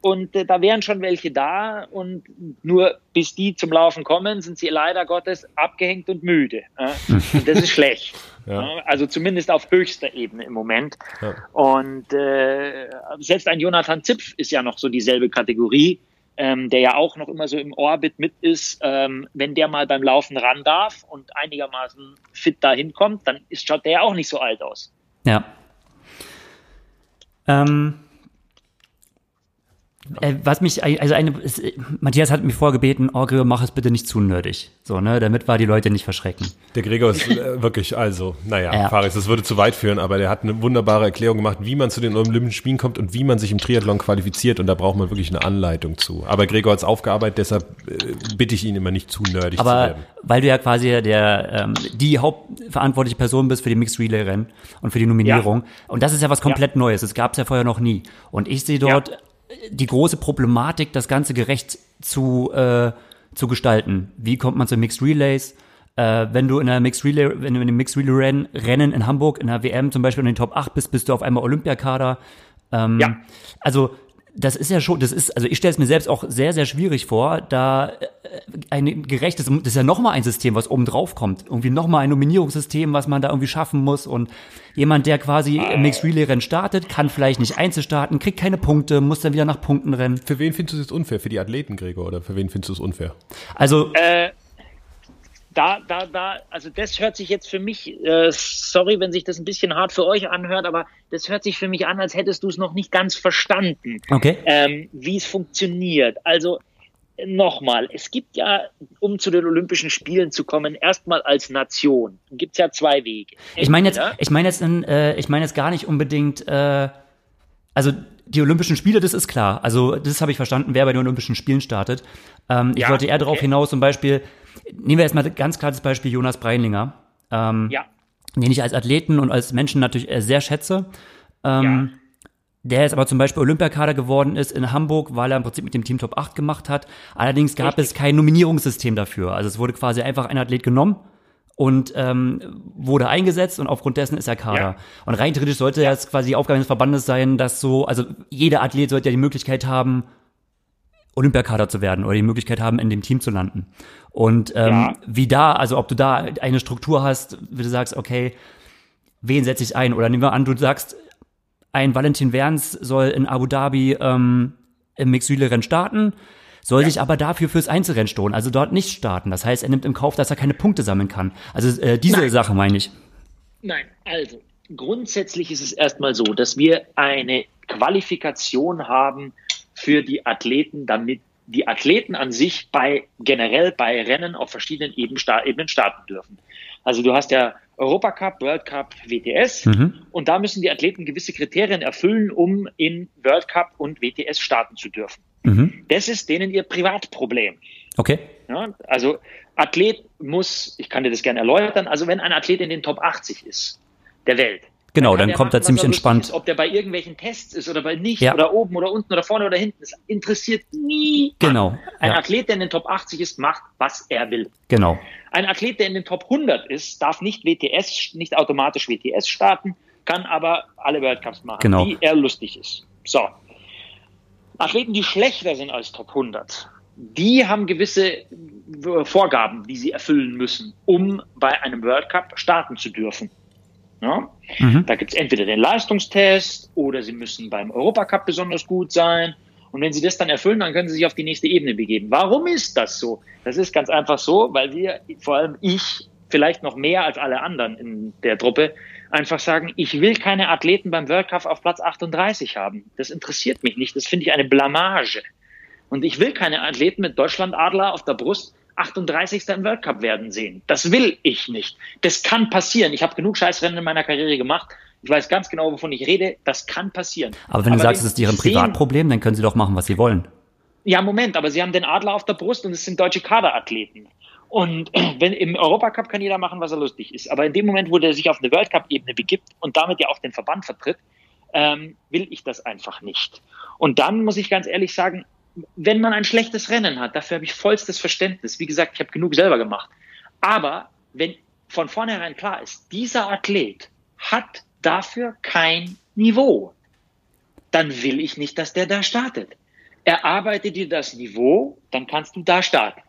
Und äh, da wären schon welche da und nur bis die zum Laufen kommen, sind sie leider Gottes abgehängt und müde. Äh? Und das ist schlecht. Ja. Also zumindest auf höchster Ebene im Moment. Ja. Und äh, selbst ein Jonathan Zipf ist ja noch so dieselbe Kategorie, ähm, der ja auch noch immer so im Orbit mit ist. Ähm, wenn der mal beim Laufen ran darf und einigermaßen fit dahin kommt, dann ist, schaut der ja auch nicht so alt aus. Ja. Ähm, äh, was mich, also eine, es, Matthias hat mir vorgebeten, oh Gregor, mach es bitte nicht zu nerdig. So, ne, damit war die Leute nicht verschrecken. Der Gregor ist äh, wirklich, also, naja, ja. Faris, das würde zu weit führen, aber der hat eine wunderbare Erklärung gemacht, wie man zu den Olympischen Spielen kommt und wie man sich im Triathlon qualifiziert und da braucht man wirklich eine Anleitung zu. Aber Gregor hat es aufgearbeitet, deshalb äh, bitte ich ihn immer nicht zu nerdig aber zu werden. weil du ja quasi der, ähm, die hauptverantwortliche Person bist für die Mixed Relay Rennen und für die Nominierung. Ja. Und das ist ja was komplett ja. Neues. Das gab es ja vorher noch nie. Und ich sehe dort die große Problematik, das Ganze gerecht zu, äh, zu gestalten. Wie kommt man zu Mixed Relays? Äh, wenn du in einer Mixed Relay, wenn du in einem Mixed Relay Rennen, Rennen in Hamburg in der WM zum Beispiel in den Top 8 bist, bist du auf einmal Olympiakader. Ähm, ja. Also das ist ja schon, das ist, also ich stelle es mir selbst auch sehr, sehr schwierig vor, da äh, ein gerechtes, das ist ja nochmal ein System, was oben drauf kommt. Irgendwie nochmal ein Nominierungssystem, was man da irgendwie schaffen muss. Und jemand, der quasi im Mixed Relay Rennen startet, kann vielleicht nicht Einzel starten, kriegt keine Punkte, muss dann wieder nach Punkten rennen. Für wen findest du es jetzt unfair? Für die Athleten, Gregor, oder für wen findest du es unfair? Also, äh, da, da, da, also das hört sich jetzt für mich, äh, sorry, wenn sich das ein bisschen hart für euch anhört, aber das hört sich für mich an, als hättest du es noch nicht ganz verstanden, okay. ähm, wie es funktioniert. Also nochmal, es gibt ja, um zu den Olympischen Spielen zu kommen, erstmal als Nation, gibt es ja zwei Wege. Ich meine jetzt, ich meine jetzt, äh, ich meine jetzt gar nicht unbedingt, äh, also die Olympischen Spiele, das ist klar. Also das habe ich verstanden, wer bei den Olympischen Spielen startet. Ähm, ich ja, wollte eher darauf hinaus, zum Beispiel, nehmen wir erstmal ganz klar das Beispiel Jonas Breinlinger, ähm, ja. den ich als Athleten und als Menschen natürlich sehr schätze. Ähm, ja. Der jetzt aber zum Beispiel Olympiakader geworden ist in Hamburg, weil er im Prinzip mit dem Team Top 8 gemacht hat. Allerdings gab Richtig. es kein Nominierungssystem dafür. Also es wurde quasi einfach ein Athlet genommen und ähm, wurde eingesetzt und aufgrund dessen ist er Kader. Ja. Und rein theoretisch sollte ja. jetzt quasi die Aufgabe des Verbandes sein, dass so, also jeder Athlet sollte ja die Möglichkeit haben, Olympiakader zu werden oder die Möglichkeit haben, in dem Team zu landen. Und ähm, Ja. wie da, also ob du da eine Struktur hast, wie du sagst, okay, wen setze ich ein? Oder nehmen wir an, du sagst, ein Valentin Werns soll in Abu Dhabi ähm, im Mixed-Rennen starten, soll sich aber dafür fürs Einzelrennen stoßen, also dort nicht starten. Das heißt, er nimmt im Kauf, dass er keine Punkte sammeln kann. Also äh, diese Nein. Sache meine ich. Nein, also grundsätzlich ist es erstmal so, dass wir eine Qualifikation haben für die Athleten, damit die Athleten an sich bei generell bei Rennen auf verschiedenen Ebenen starten dürfen. Also du hast ja Europacup, World Cup, WTS und da müssen die Athleten gewisse Kriterien erfüllen, um in World Cup und WTS starten zu dürfen. Das ist denen ihr Privatproblem. Okay. Ja, also Athlet muss, ich kann dir das gerne erläutern, also wenn ein Athlet in den Top 80 ist der Welt. Genau, dann der kommt er ziemlich entspannt. Ist, ob der bei irgendwelchen Tests ist oder bei nicht Ja. oder oben oder unten oder vorne oder hinten, das interessiert nie. Genau, Ein ja. Athlet, der in den Top 80 ist, macht, was er will. Genau. Ein Athlet, der in den Top 100 ist, darf nicht WTS, nicht automatisch WTS starten, kann aber alle World Cups machen, Genau. wie er lustig ist. So. Athleten, die schlechter sind als Top 100, die haben gewisse äh, Vorgaben, die sie erfüllen müssen, um bei einem World Cup starten zu dürfen. Ja? Da gibt es entweder den Leistungstest oder sie müssen beim Europacup besonders gut sein. Und wenn sie das dann erfüllen, dann können sie sich auf die nächste Ebene begeben. Warum ist das so? Das ist ganz einfach so, weil wir, vor allem ich, vielleicht noch mehr als alle anderen in der Truppe, einfach sagen, ich will keine Athleten beim World Cup auf Platz 38 haben. Das interessiert mich nicht. Das finde ich eine Blamage. Und ich will keine Athleten mit Deutschlandadler auf der Brust 38. im World Cup werden sehen. Das will ich nicht. Das kann passieren. Ich habe genug Scheißrennen in meiner Karriere gemacht. Ich weiß ganz genau, wovon ich rede. Das kann passieren. Aber wenn du sagst, es ist deren sehen- Privatproblem, dann können sie doch machen, was sie wollen. ja, Moment, aber sie haben den Adler auf der Brust und es sind deutsche Kaderathleten. Und wenn im Europacup kann jeder machen, was er lustig ist. Aber in dem Moment, wo der sich auf eine World Cup-Ebene begibt und damit ja auch den Verband vertritt, ähm, will ich das einfach nicht. Und dann muss ich ganz ehrlich sagen, wenn man ein schlechtes Rennen hat, dafür habe ich vollstes Verständnis. Wie gesagt, ich habe genug selber gemacht. Aber wenn von vornherein klar ist, dieser Athlet hat dafür kein Niveau, dann will ich nicht, dass der da startet. Erarbeite dir das Niveau, dann kannst du da starten.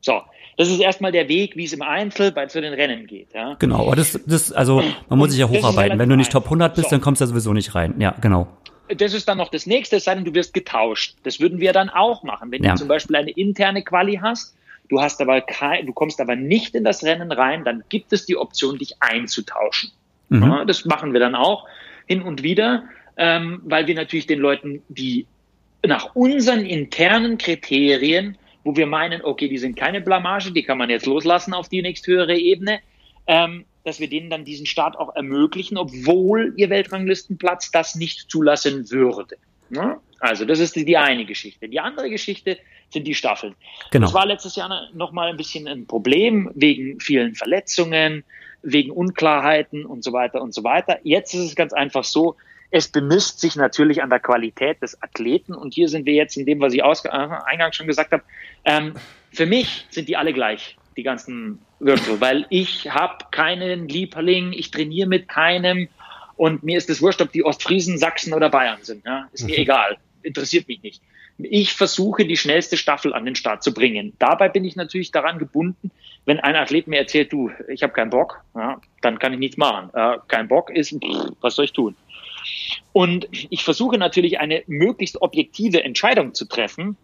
So, das ist erstmal der Weg, wie es im Einzel bei zu den Rennen geht. Ja. Genau, aber das, das, also man muss sich ja hocharbeiten. Wenn du nicht Top 100 bist, einfach. dann kommst du ja sowieso nicht rein. Ja, genau. Das ist dann noch das nächste, es sei denn, du wirst getauscht. Das würden wir dann auch machen. Wenn Ja. du zum Beispiel eine interne Quali hast, du hast aber kein, du kommst aber nicht in das Rennen rein, dann gibt es die Option, dich einzutauschen. Mhm. Ja, das machen wir dann auch hin und wieder, ähm, weil wir natürlich den Leuten, die nach unseren internen Kriterien, wo wir meinen, okay, die sind keine Blamage, die kann man jetzt loslassen auf die nächsthöhere Ebene, ähm, dass wir denen dann diesen Start auch ermöglichen, obwohl ihr Weltranglistenplatz das nicht zulassen würde. Ne? Also das ist die, die eine Geschichte. Die andere Geschichte sind die Staffeln. Genau. Das war letztes Jahr noch mal ein bisschen ein Problem wegen vielen Verletzungen, wegen Unklarheiten und so weiter und so weiter. Jetzt ist es ganz einfach so, es bemisst sich natürlich an der Qualität des Athleten und hier sind wir jetzt in dem, was ich äh, eingangs schon gesagt habe. Ähm, für mich sind die alle gleich, die ganzen Würfel, weil ich habe keinen Liebling, ich trainiere mit keinem und mir ist es wurscht, ob die Ostfriesen, Sachsen oder Bayern sind. Ja? Ist mir egal, interessiert mich nicht. Ich versuche, die schnellste Staffel an den Start zu bringen. Dabei bin ich natürlich daran gebunden, wenn ein Athlet mir erzählt, du, ich habe keinen Bock, ja, dann kann ich nichts machen. Äh, kein Bock ist, pff, was soll ich tun? Und ich versuche natürlich eine möglichst objektive Entscheidung zu treffen.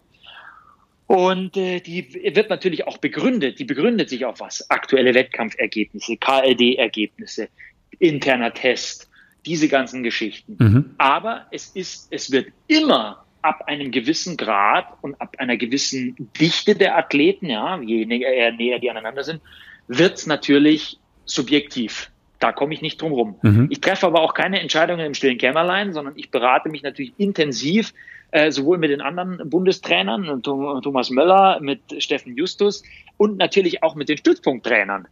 Und äh, die wird natürlich auch begründet. Die begründet sich auf was? Aktuelle Wettkampfergebnisse, KLD-Ergebnisse, interner Test, diese ganzen Geschichten. Mhm. Aber es ist, es wird immer ab einem gewissen Grad und ab einer gewissen Dichte der Athleten, ja, je näher, äh, näher die aneinander sind, wird's natürlich subjektiv. Da komme ich nicht drum rum. Mhm. Ich treffe aber auch keine Entscheidungen im stillen Kämmerlein, sondern ich berate mich natürlich intensiv, äh, sowohl mit den anderen Bundestrainern, Thom- Thomas Möller, mit Steffen Justus und natürlich auch mit den Stützpunkttrainern.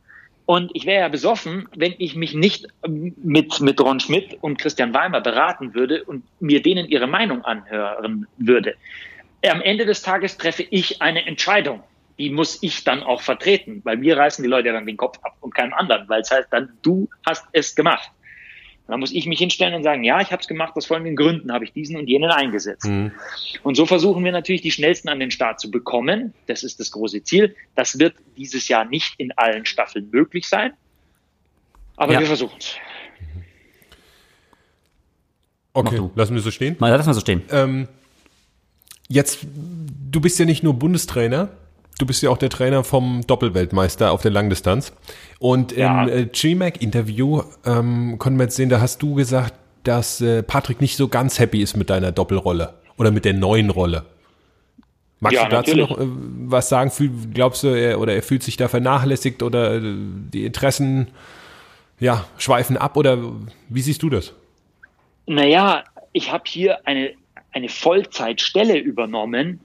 Und ich wäre ja besoffen, wenn ich mich nicht ähm, mit, mit Ron Schmidt und Christian Weimer beraten würde und mir denen ihre Meinung anhören würde. Am Ende des Tages treffe ich eine Entscheidung. Die muss ich dann auch vertreten, weil mir reißen die Leute dann den Kopf ab und keinem anderen, weil es heißt dann, du hast es gemacht. Dann muss ich mich hinstellen und sagen, ja, ich habe es gemacht, aus folgenden Gründen habe ich diesen und jenen eingesetzt. Mhm. Und so versuchen wir natürlich, die schnellsten an den Start zu bekommen. Das ist das große Ziel. Das wird dieses Jahr nicht in allen Staffeln möglich sein. Aber ja. wir versuchen es. Okay, lassen wir so stehen. Mal lassen wir so stehen. Ähm, jetzt, du bist ja nicht nur Bundestrainer, du bist ja auch der Trainer vom Doppelweltmeister auf der Langdistanz. Und ja. im äh, GMAC-Interview ähm, konnten wir jetzt sehen, da hast du gesagt, dass äh, Patrick nicht so ganz happy ist mit deiner Doppelrolle oder mit der neuen Rolle. Magst ja, du dazu natürlich. noch äh, was sagen? Fühl, glaubst du, er, oder er fühlt sich da vernachlässigt oder äh, die Interessen ja, schweifen ab oder wie siehst du das? Naja, ich habe hier eine, eine Vollzeitstelle übernommen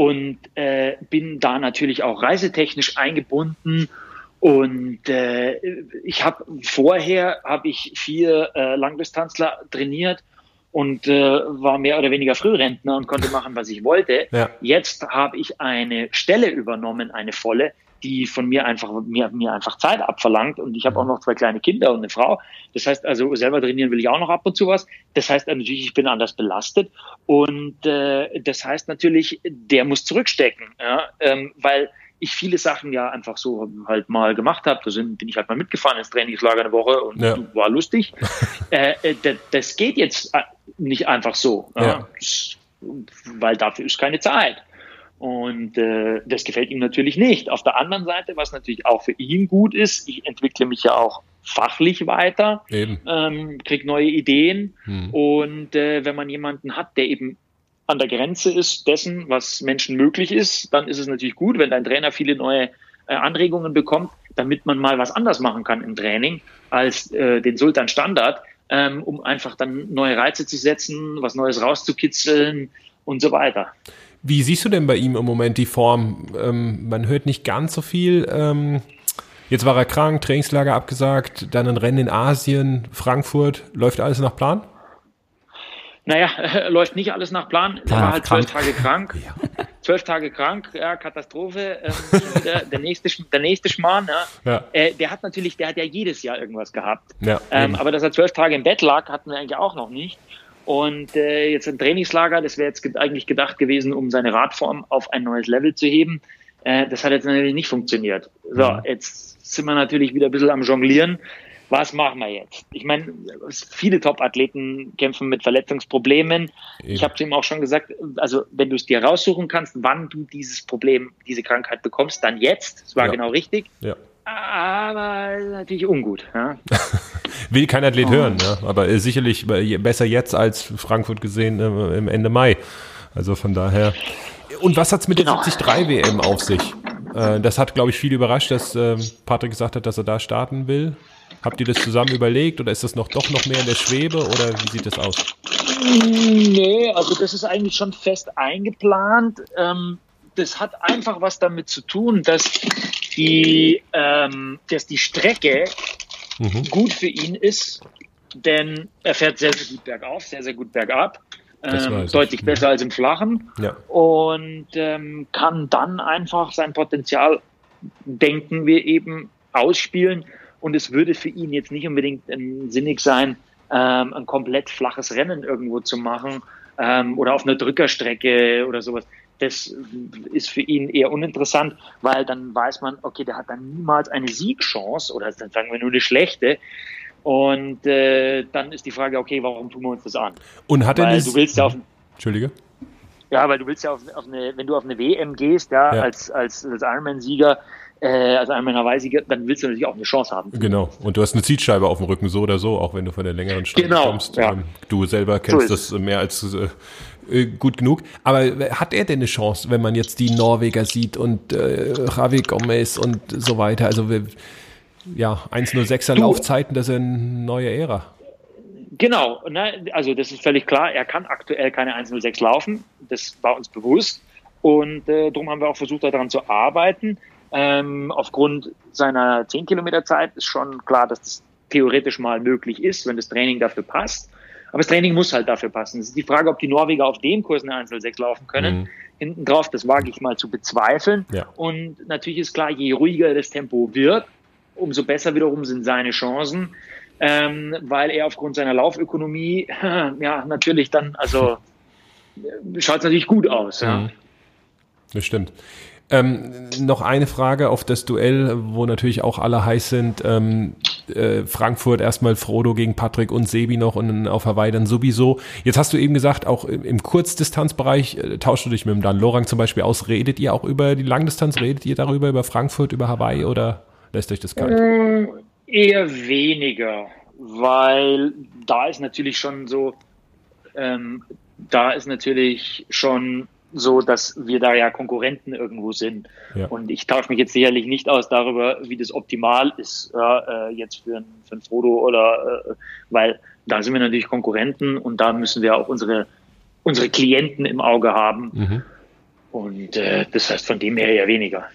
und äh, bin da natürlich auch reisetechnisch eingebunden. Und äh, ich habe vorher habe ich vier äh, Langdistanzler trainiert und äh, war mehr oder weniger Frührentner und konnte machen, was ich wollte. Ja. Jetzt habe ich eine Stelle übernommen, eine volle, die von mir einfach mir, mir einfach Zeit abverlangt und ich habe auch noch zwei kleine Kinder und eine Frau. Das heißt also selber trainieren will ich auch noch ab und zu was. Das heißt natürlich, ich bin anders belastet und äh, das heißt natürlich, der muss zurückstecken, ja, ähm, weil ich viele Sachen ja einfach so halt mal gemacht habe. Da sind, bin ich halt mal mitgefahren ins Trainingslager eine Woche und ja. war lustig. äh, äh das geht jetzt äh, nicht einfach so, ja. weil dafür ist keine Zeit. Und äh, das gefällt ihm natürlich nicht. Auf der anderen Seite, was natürlich auch für ihn gut ist, ich entwickle mich ja auch fachlich weiter, ähm, kriege neue Ideen. Hm. Und äh, wenn man jemanden hat, der eben an der Grenze ist dessen, was Menschen möglich ist, dann ist es natürlich gut, wenn dein Trainer viele neue äh, Anregungen bekommt, damit man mal was anders machen kann im Training als äh, den Sultan Standard, ähm, um einfach dann neue Reize zu setzen, was Neues rauszukitzeln und so weiter. Wie siehst du denn bei ihm im Moment die Form? Ähm, man hört nicht ganz so viel. Ähm, jetzt war er krank, Trainingslager abgesagt, dann ein Rennen in Asien, Frankfurt. Läuft alles nach Plan? Naja, läuft nicht alles nach Plan. Er war halt zwölf Tage krank. Ja. Zwölf Tage krank, ja, Katastrophe. Ähm, der, der, nächste, der nächste Schmarrn, ja. ja. Äh, der hat natürlich, der hat ja jedes Jahr irgendwas gehabt. Ja, ähm, aber dass er zwölf Tage im Bett lag, hatten wir eigentlich auch noch nicht. Und äh, jetzt ein Trainingslager, das wäre jetzt eigentlich gedacht gewesen, um seine Radform auf ein neues Level zu heben. Äh, das hat jetzt natürlich nicht funktioniert. So, mhm. jetzt sind wir natürlich wieder ein bisschen am Jonglieren. Was machen wir jetzt? Ich meine, viele Top-Athleten kämpfen mit Verletzungsproblemen. Eben. Ich habe zu ihm auch schon gesagt, also wenn du es dir raussuchen kannst, wann du dieses Problem, diese Krankheit bekommst, dann jetzt. Das war ja. genau richtig. Ja aber natürlich ungut. Ja. Will kein Athlet oh. hören, ja. aber äh, sicherlich äh, besser jetzt als Frankfurt gesehen äh, im Ende Mai. Also von daher. Und was hat's mit genau. der 73 WM auf sich? Das hat, glaube ich, viel überrascht, dass Patrick gesagt hat, dass er da starten will. Habt ihr das zusammen überlegt oder ist das noch doch noch mehr in der Schwebe oder wie sieht das aus? Nee, also das ist eigentlich schon fest eingeplant. Ähm, das hat einfach was damit zu tun, dass die, ähm, dass die Strecke mhm. gut für ihn ist, denn er fährt sehr, sehr gut bergauf, sehr, sehr gut bergab. Ähm, deutlich besser als im Flachen ja. und ähm, kann dann einfach sein Potenzial, denken wir eben, ausspielen. Und es würde für ihn jetzt nicht unbedingt sinnig sein, ähm, ein komplett flaches Rennen irgendwo zu machen ähm, oder auf einer Drückerstrecke oder sowas das ist für ihn eher uninteressant, weil dann weiß man, okay, der hat dann niemals eine Siegchance oder dann sagen wir nur eine schlechte. Und äh, dann ist die Frage, okay, warum tun wir uns das an? Und hat er weil du willst ja auf Entschuldige. Ja, weil du willst ja auf, auf eine, wenn du auf eine WM gehst, ja, ja. als als, als Ironman-Sieger, äh, als Ironman Hawaii-Sieger, dann willst du natürlich auch eine Chance haben. Genau. Und du hast eine Zielscheibe auf dem Rücken, so oder so, auch wenn du von der längeren Strecke genau, kommst. Ja. Ähm, du selber kennst so das mehr als äh, äh, gut genug. Aber hat er denn eine Chance, wenn man jetzt die Norweger sieht und äh, Javi Gomez und so weiter? Also ja, 1.06er Laufzeiten, das ist eine neue Ära. Genau, ne? also das ist völlig klar. Er kann aktuell keine 1.06 laufen. Das war uns bewusst. Und äh, darum haben wir auch versucht, daran zu arbeiten. Ähm, aufgrund seiner 10 Kilometer Zeit ist schon klar, dass das theoretisch mal möglich ist, wenn das Training dafür passt. Aber das Training muss halt dafür passen. Es ist die Frage, ob die Norweger auf dem Kurs eine Einzel 6 laufen können. Mhm. Hinten drauf, das wage ich mal zu bezweifeln. Ja. Und natürlich ist klar, je ruhiger das Tempo wird, umso besser wiederum sind seine Chancen. ähm, weil er aufgrund seiner Laufökonomie ja natürlich dann, also schaut es natürlich gut aus. Ja. Mhm. Das stimmt. Ähm, noch eine Frage auf das Duell, wo natürlich auch alle heiß sind. Ähm, äh, Frankfurt erstmal Frodo gegen Patrick und Sebi noch und auf Hawaii dann sowieso. Jetzt hast du eben gesagt, auch im, Kurzdistanzbereich äh, tauschst du dich mit dem Dan Lorang zum Beispiel aus. Redet ihr auch über die Langdistanz? Redet ihr darüber, über Frankfurt, über Hawaii oder lässt euch das kalt? Mm, eher weniger, weil da ist natürlich schon so, ähm, da ist natürlich schon so, dass wir da ja Konkurrenten irgendwo sind. Ja. Und ich tausche mich jetzt sicherlich nicht aus darüber, wie das optimal ist, äh, jetzt für ein, für ein Frodo oder, äh, weil da sind wir natürlich Konkurrenten und da müssen wir auch unsere, unsere Klienten im Auge haben. Mhm. Und äh, das heißt von dem her ja weniger.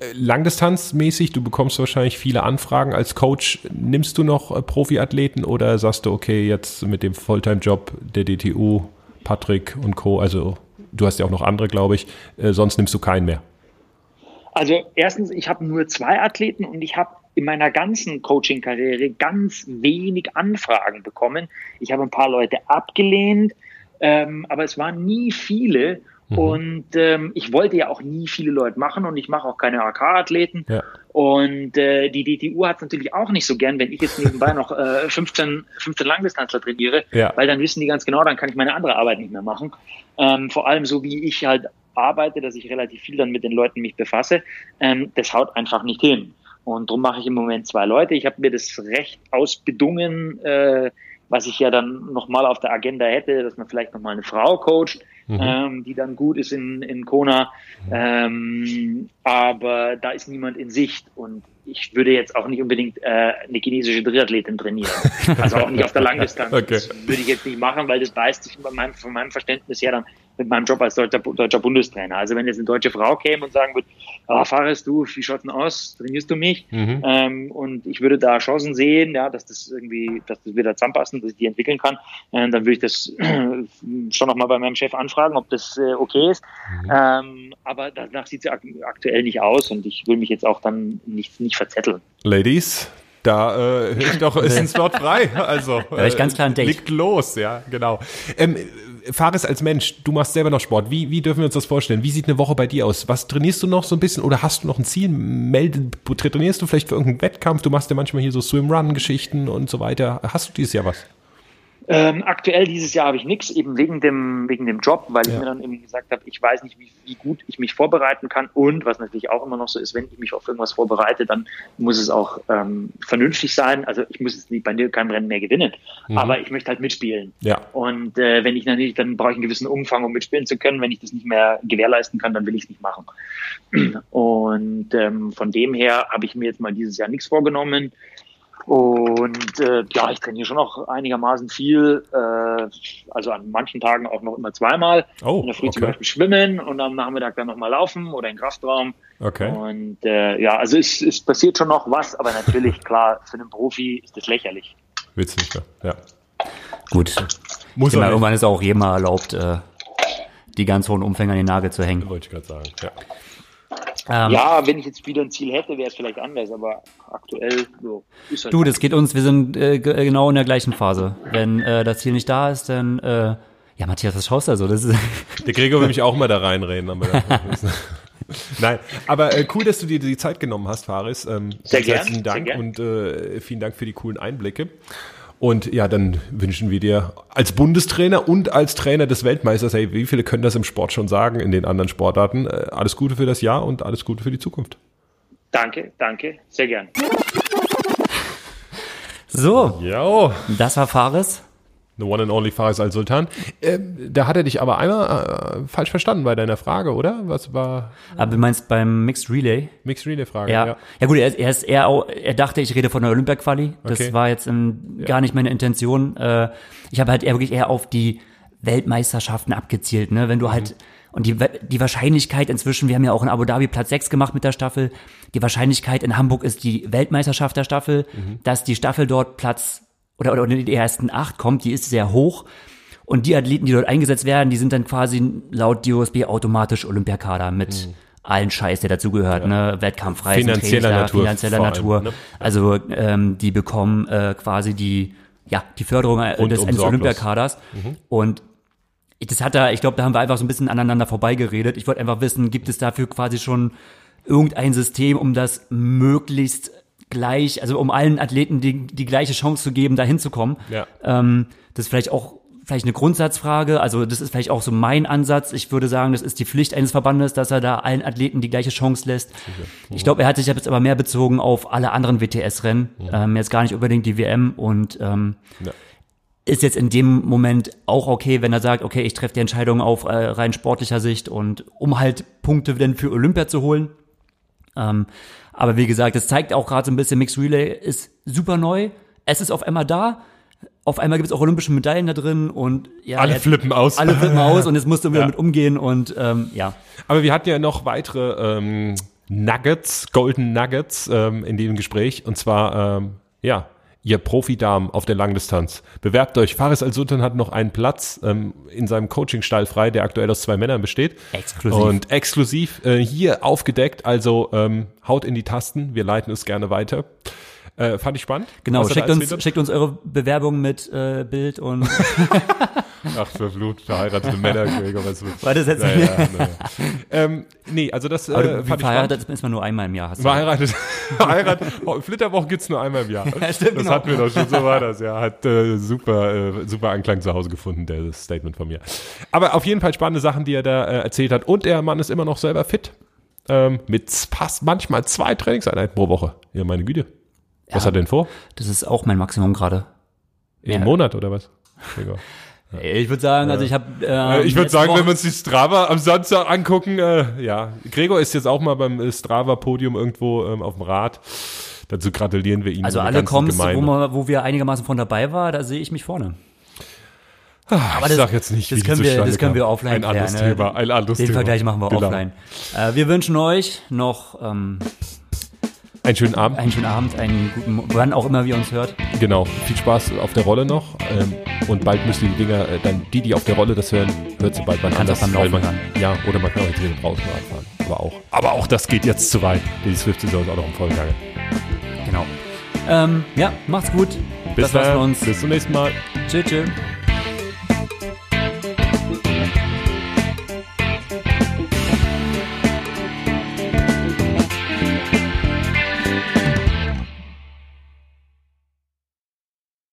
Äh, langdistanzmäßig, du bekommst wahrscheinlich viele Anfragen als Coach. Nimmst du noch äh, Profiathleten oder sagst du, okay, jetzt mit dem Fulltime-Job der DTU, Patrick und Co., also du hast ja auch noch andere, glaube ich, äh, sonst nimmst du keinen mehr. Also erstens, ich habe nur zwei Athleten und ich habe in meiner ganzen Coaching-Karriere ganz wenig Anfragen bekommen. Ich habe ein paar Leute abgelehnt, ähm, aber es waren nie viele. Mhm. Und ähm, ich wollte ja auch nie viele Leute machen und ich mache auch keine AK-Athleten. Ja. Und äh, die DTU hat es natürlich auch nicht so gern, wenn ich jetzt nebenbei noch äh, 15, 15 Langdistanzler trainiere, ja. weil dann wissen die ganz genau, dann kann ich meine andere Arbeit nicht mehr machen. Ähm, vor allem so wie ich halt arbeite, dass ich relativ viel dann mit den Leuten mich befasse, ähm, das haut einfach nicht hin. Und darum mache ich im Moment zwei Leute. Ich habe mir das Recht ausbedungen, äh, was ich ja dann nochmal auf der Agenda hätte, dass man vielleicht nochmal eine Frau coacht, mhm. ähm, die dann gut ist in, in Kona. Mhm. Ähm, aber da ist niemand in Sicht und ich würde jetzt auch nicht unbedingt äh, eine chinesische Triathletin trainieren. Also auch nicht auf der Langdistanz. Okay. Das würde ich jetzt nicht machen, weil das beißt sich von meinem, von meinem Verständnis her dann mit meinem Job als deutscher, deutscher Bundestrainer. Also wenn jetzt eine deutsche Frau käme und sagen würde, ah, fahrest du, wie schaut denn aus, trainierst du mich? Mhm. Ähm, und ich würde da Chancen sehen, ja, dass das irgendwie, dass das wieder zusammenpassen, dass ich die entwickeln kann, äh, dann würde ich das äh, schon nochmal bei meinem Chef anfragen, ob das äh, okay ist. Mhm. Ähm, aber danach sieht es aktuell nicht aus und ich will mich jetzt auch dann nicht, nicht verzetteln. Ladies, da äh, ich doch, ist ein Slot frei. Also da ich ganz klar ein Date. liegt los, ja, genau. Ähm, Fares als Mensch, du machst selber noch Sport. Wie, wie dürfen wir uns das vorstellen? Wie sieht eine Woche bei dir aus? Was trainierst du noch so ein bisschen oder hast du noch ein Ziel? Melde, trainierst du vielleicht für irgendeinen Wettkampf? Du machst ja manchmal hier so Swim-Run-Geschichten und so weiter. Hast du dieses Jahr was? Ähm, aktuell dieses Jahr habe ich nichts, eben wegen dem, wegen dem Job, weil ja. ich mir dann eben gesagt habe, ich weiß nicht, wie, wie gut ich mich vorbereiten kann. Und was natürlich auch immer noch so ist, wenn ich mich auf irgendwas vorbereite, dann muss es auch ähm, vernünftig sein. Also ich muss jetzt nicht bei dir kein Rennen mehr gewinnen, mhm. aber ich möchte halt mitspielen. Ja. Und äh, wenn ich natürlich, dann brauche ich einen gewissen Umfang, um mitspielen zu können. Wenn ich das nicht mehr gewährleisten kann, dann will ich es nicht machen. Und ähm, von dem her habe ich mir jetzt mal dieses Jahr nichts vorgenommen. Und äh, ja, ich trainiere schon noch einigermaßen viel. Äh, also an manchen Tagen auch noch immer zweimal. Oh, in der Früh okay. zum Beispiel schwimmen und am Nachmittag dann nochmal laufen oder in Kraftraum. Okay. Und äh, ja, also es, es passiert schon noch was, aber natürlich, klar, für einen Profi ist das lächerlich. Witzig, ja. Gut. Muss ich irgendwann ist auch jedem mal erlaubt, äh, die ganz hohen Umfänge an den Nagel zu hängen. Wollte ich gerade sagen, ja. Ähm, ja, wenn ich jetzt wieder ein Ziel hätte, wäre es vielleicht anders, aber aktuell so ist halt Du, das geht uns, wir sind äh, genau in der gleichen Phase. Wenn äh, das Ziel nicht da ist, dann äh, ja, Matthias, was schaust du also? Das ist der Gregor will mich auch mal da reinreden. Aber Nein, aber äh, cool, dass du dir die Zeit genommen hast, Faris. Ähm, sehr gerne. Herzlichen Dank gern. und äh, vielen Dank für die coolen Einblicke. Und ja, dann wünschen wir dir als Bundestrainer und als Trainer des Weltmeisters, hey, wie viele können das im Sport schon sagen, in den anderen Sportarten? Äh, alles Gute für das Jahr und alles Gute für die Zukunft. Danke, danke, sehr gern. So, jo. das war Fares. The one and only Faris al-Sultan. Äh, da hat er dich aber einmal äh, falsch verstanden bei deiner Frage, oder? Was war? Aber du meinst beim Mixed Relay? Mixed Relay Frage, ja. Ja, ja gut, er, er ist eher auch, er dachte, ich rede von der Olympia-Quali. Das okay. war jetzt in, gar nicht meine Intention. Äh, ich habe halt eher wirklich eher auf die Weltmeisterschaften abgezielt, ne? Wenn du mhm. halt, und die, die Wahrscheinlichkeit inzwischen, wir haben ja auch in Abu Dhabi Platz 6 gemacht mit der Staffel, die Wahrscheinlichkeit in Hamburg ist die Weltmeisterschaft der Staffel, mhm. dass die Staffel dort Platz oder, oder in die ersten acht kommt, die ist sehr hoch. Und die Athleten, die dort eingesetzt werden, die sind dann quasi laut DOSB automatisch Olympiakader mit mhm. allen Scheiß, der dazugehört, ne? Wettkampfreisen, Finanzieller Natur finanzieller vor allem, Natur. ne? Also ähm, die bekommen äh, quasi die, ja, die Förderung äh, Rundum des, sorglos. Olympiakaders. Und das hat da, ich glaube, da haben wir einfach so ein bisschen aneinander vorbeigeredet. Ich wollte einfach wissen, gibt es dafür quasi schon irgendein System, um das möglichst gleich, also um allen Athleten die, die gleiche Chance zu geben, da hinzukommen. Ja. Ähm, das ist vielleicht auch vielleicht eine Grundsatzfrage. Also das ist vielleicht auch so mein Ansatz. Ich würde sagen, das ist die Pflicht eines Verbandes, dass er da allen Athleten die gleiche Chance lässt. Ich glaube, er hat sich jetzt aber mehr bezogen auf alle anderen WTS-Rennen, ähm, jetzt gar nicht unbedingt die WM und ähm, Ja. ist jetzt in dem Moment auch okay, wenn er sagt, okay, ich treffe die Entscheidung auf äh, rein sportlicher Sicht und um halt Punkte denn für Olympia zu holen. Ähm, aber wie gesagt, es zeigt auch gerade so ein bisschen, Mixed Relay ist super neu. Es ist auf einmal da. Auf einmal gibt es auch olympische Medaillen da drin und ja, Alle flippen aus. Alle flippen aus und jetzt musst du Ja. mit umgehen und ähm, ja. Aber wir hatten ja noch weitere ähm, Nuggets, Golden Nuggets ähm, in dem Gespräch. Und zwar, ähm, ja, ihr Profidamen auf der Langdistanz. Bewerbt euch. Faris Al-Sultan hat noch einen Platz ähm, in seinem Coachingstall frei, der aktuell aus zwei Männern besteht. Exklusiv. Und exklusiv äh, hier aufgedeckt. Also ähm, haut in die Tasten. Wir leiten es gerne weiter. Äh, fand ich spannend. Genau, schickt uns, schickt uns eure Bewerbung mit äh, Bild und Ach, verflucht, verheiratete Männer, Gregor, was du. War das jetzt- Naja, naja. ähm, nee, also das äh, Aber du, wie fand ich verheiratet ist man nur einmal im Jahr. Hast du Verheiratet. Verheiratet. Oh, Flitterwochen gibt's nur einmal im Jahr. Ja, stimmt, das genau. hatten wir doch schon, so war das, ja. Hat äh, super, äh, super Anklang zu Hause gefunden, der das Statement von mir. Aber auf jeden Fall spannende Sachen, die er da äh, erzählt hat. Und der Mann ist immer noch selber fit. Ähm, mit fast manchmal zwei Trainingseinheiten pro Woche. Ja, meine Güte. Was Ja. hat er denn vor? Das ist auch mein Maximum gerade. Im Ja. Monat oder was? Gregor? Ich würde sagen, also ich habe. Äh, ich würde sagen, wenn wir uns die Strava am Samstag angucken, äh, ja, Gregor ist jetzt auch mal beim äh, Strava-Podium irgendwo ähm, auf dem Rad. Dazu gratulieren wir ihm. also alle Comms, wo, wo wir einigermaßen von dabei war, da sehe ich mich vorne. Aber das- ich sag jetzt nicht, Das können wir, das können wir offline Ein anderes klären, ne? Thema, ein anderes Den Thema. Vergleich machen wir Genau. offline. Äh, wir wünschen euch noch ähm, Einen schönen Abend. einen schönen Abend, einen guten, wann auch immer wir uns hört. Genau. Viel Spaß auf der Rolle noch. Ähm, und bald müsst ihr die Dinger, äh, dann die, die auf der Rolle das hören, hört sie bald mal anders. beim Laufen man, Ja, oder man kann auch jetzt wieder draußen Rad fahren. Aber auch. Aber auch das geht jetzt zu weit. Die Swift-Saison ist auch noch im Vollgange. Genau. Ähm, ja, macht's gut. Bis das dann. uns. Bis zum nächsten Mal. Tschüss, tschüss.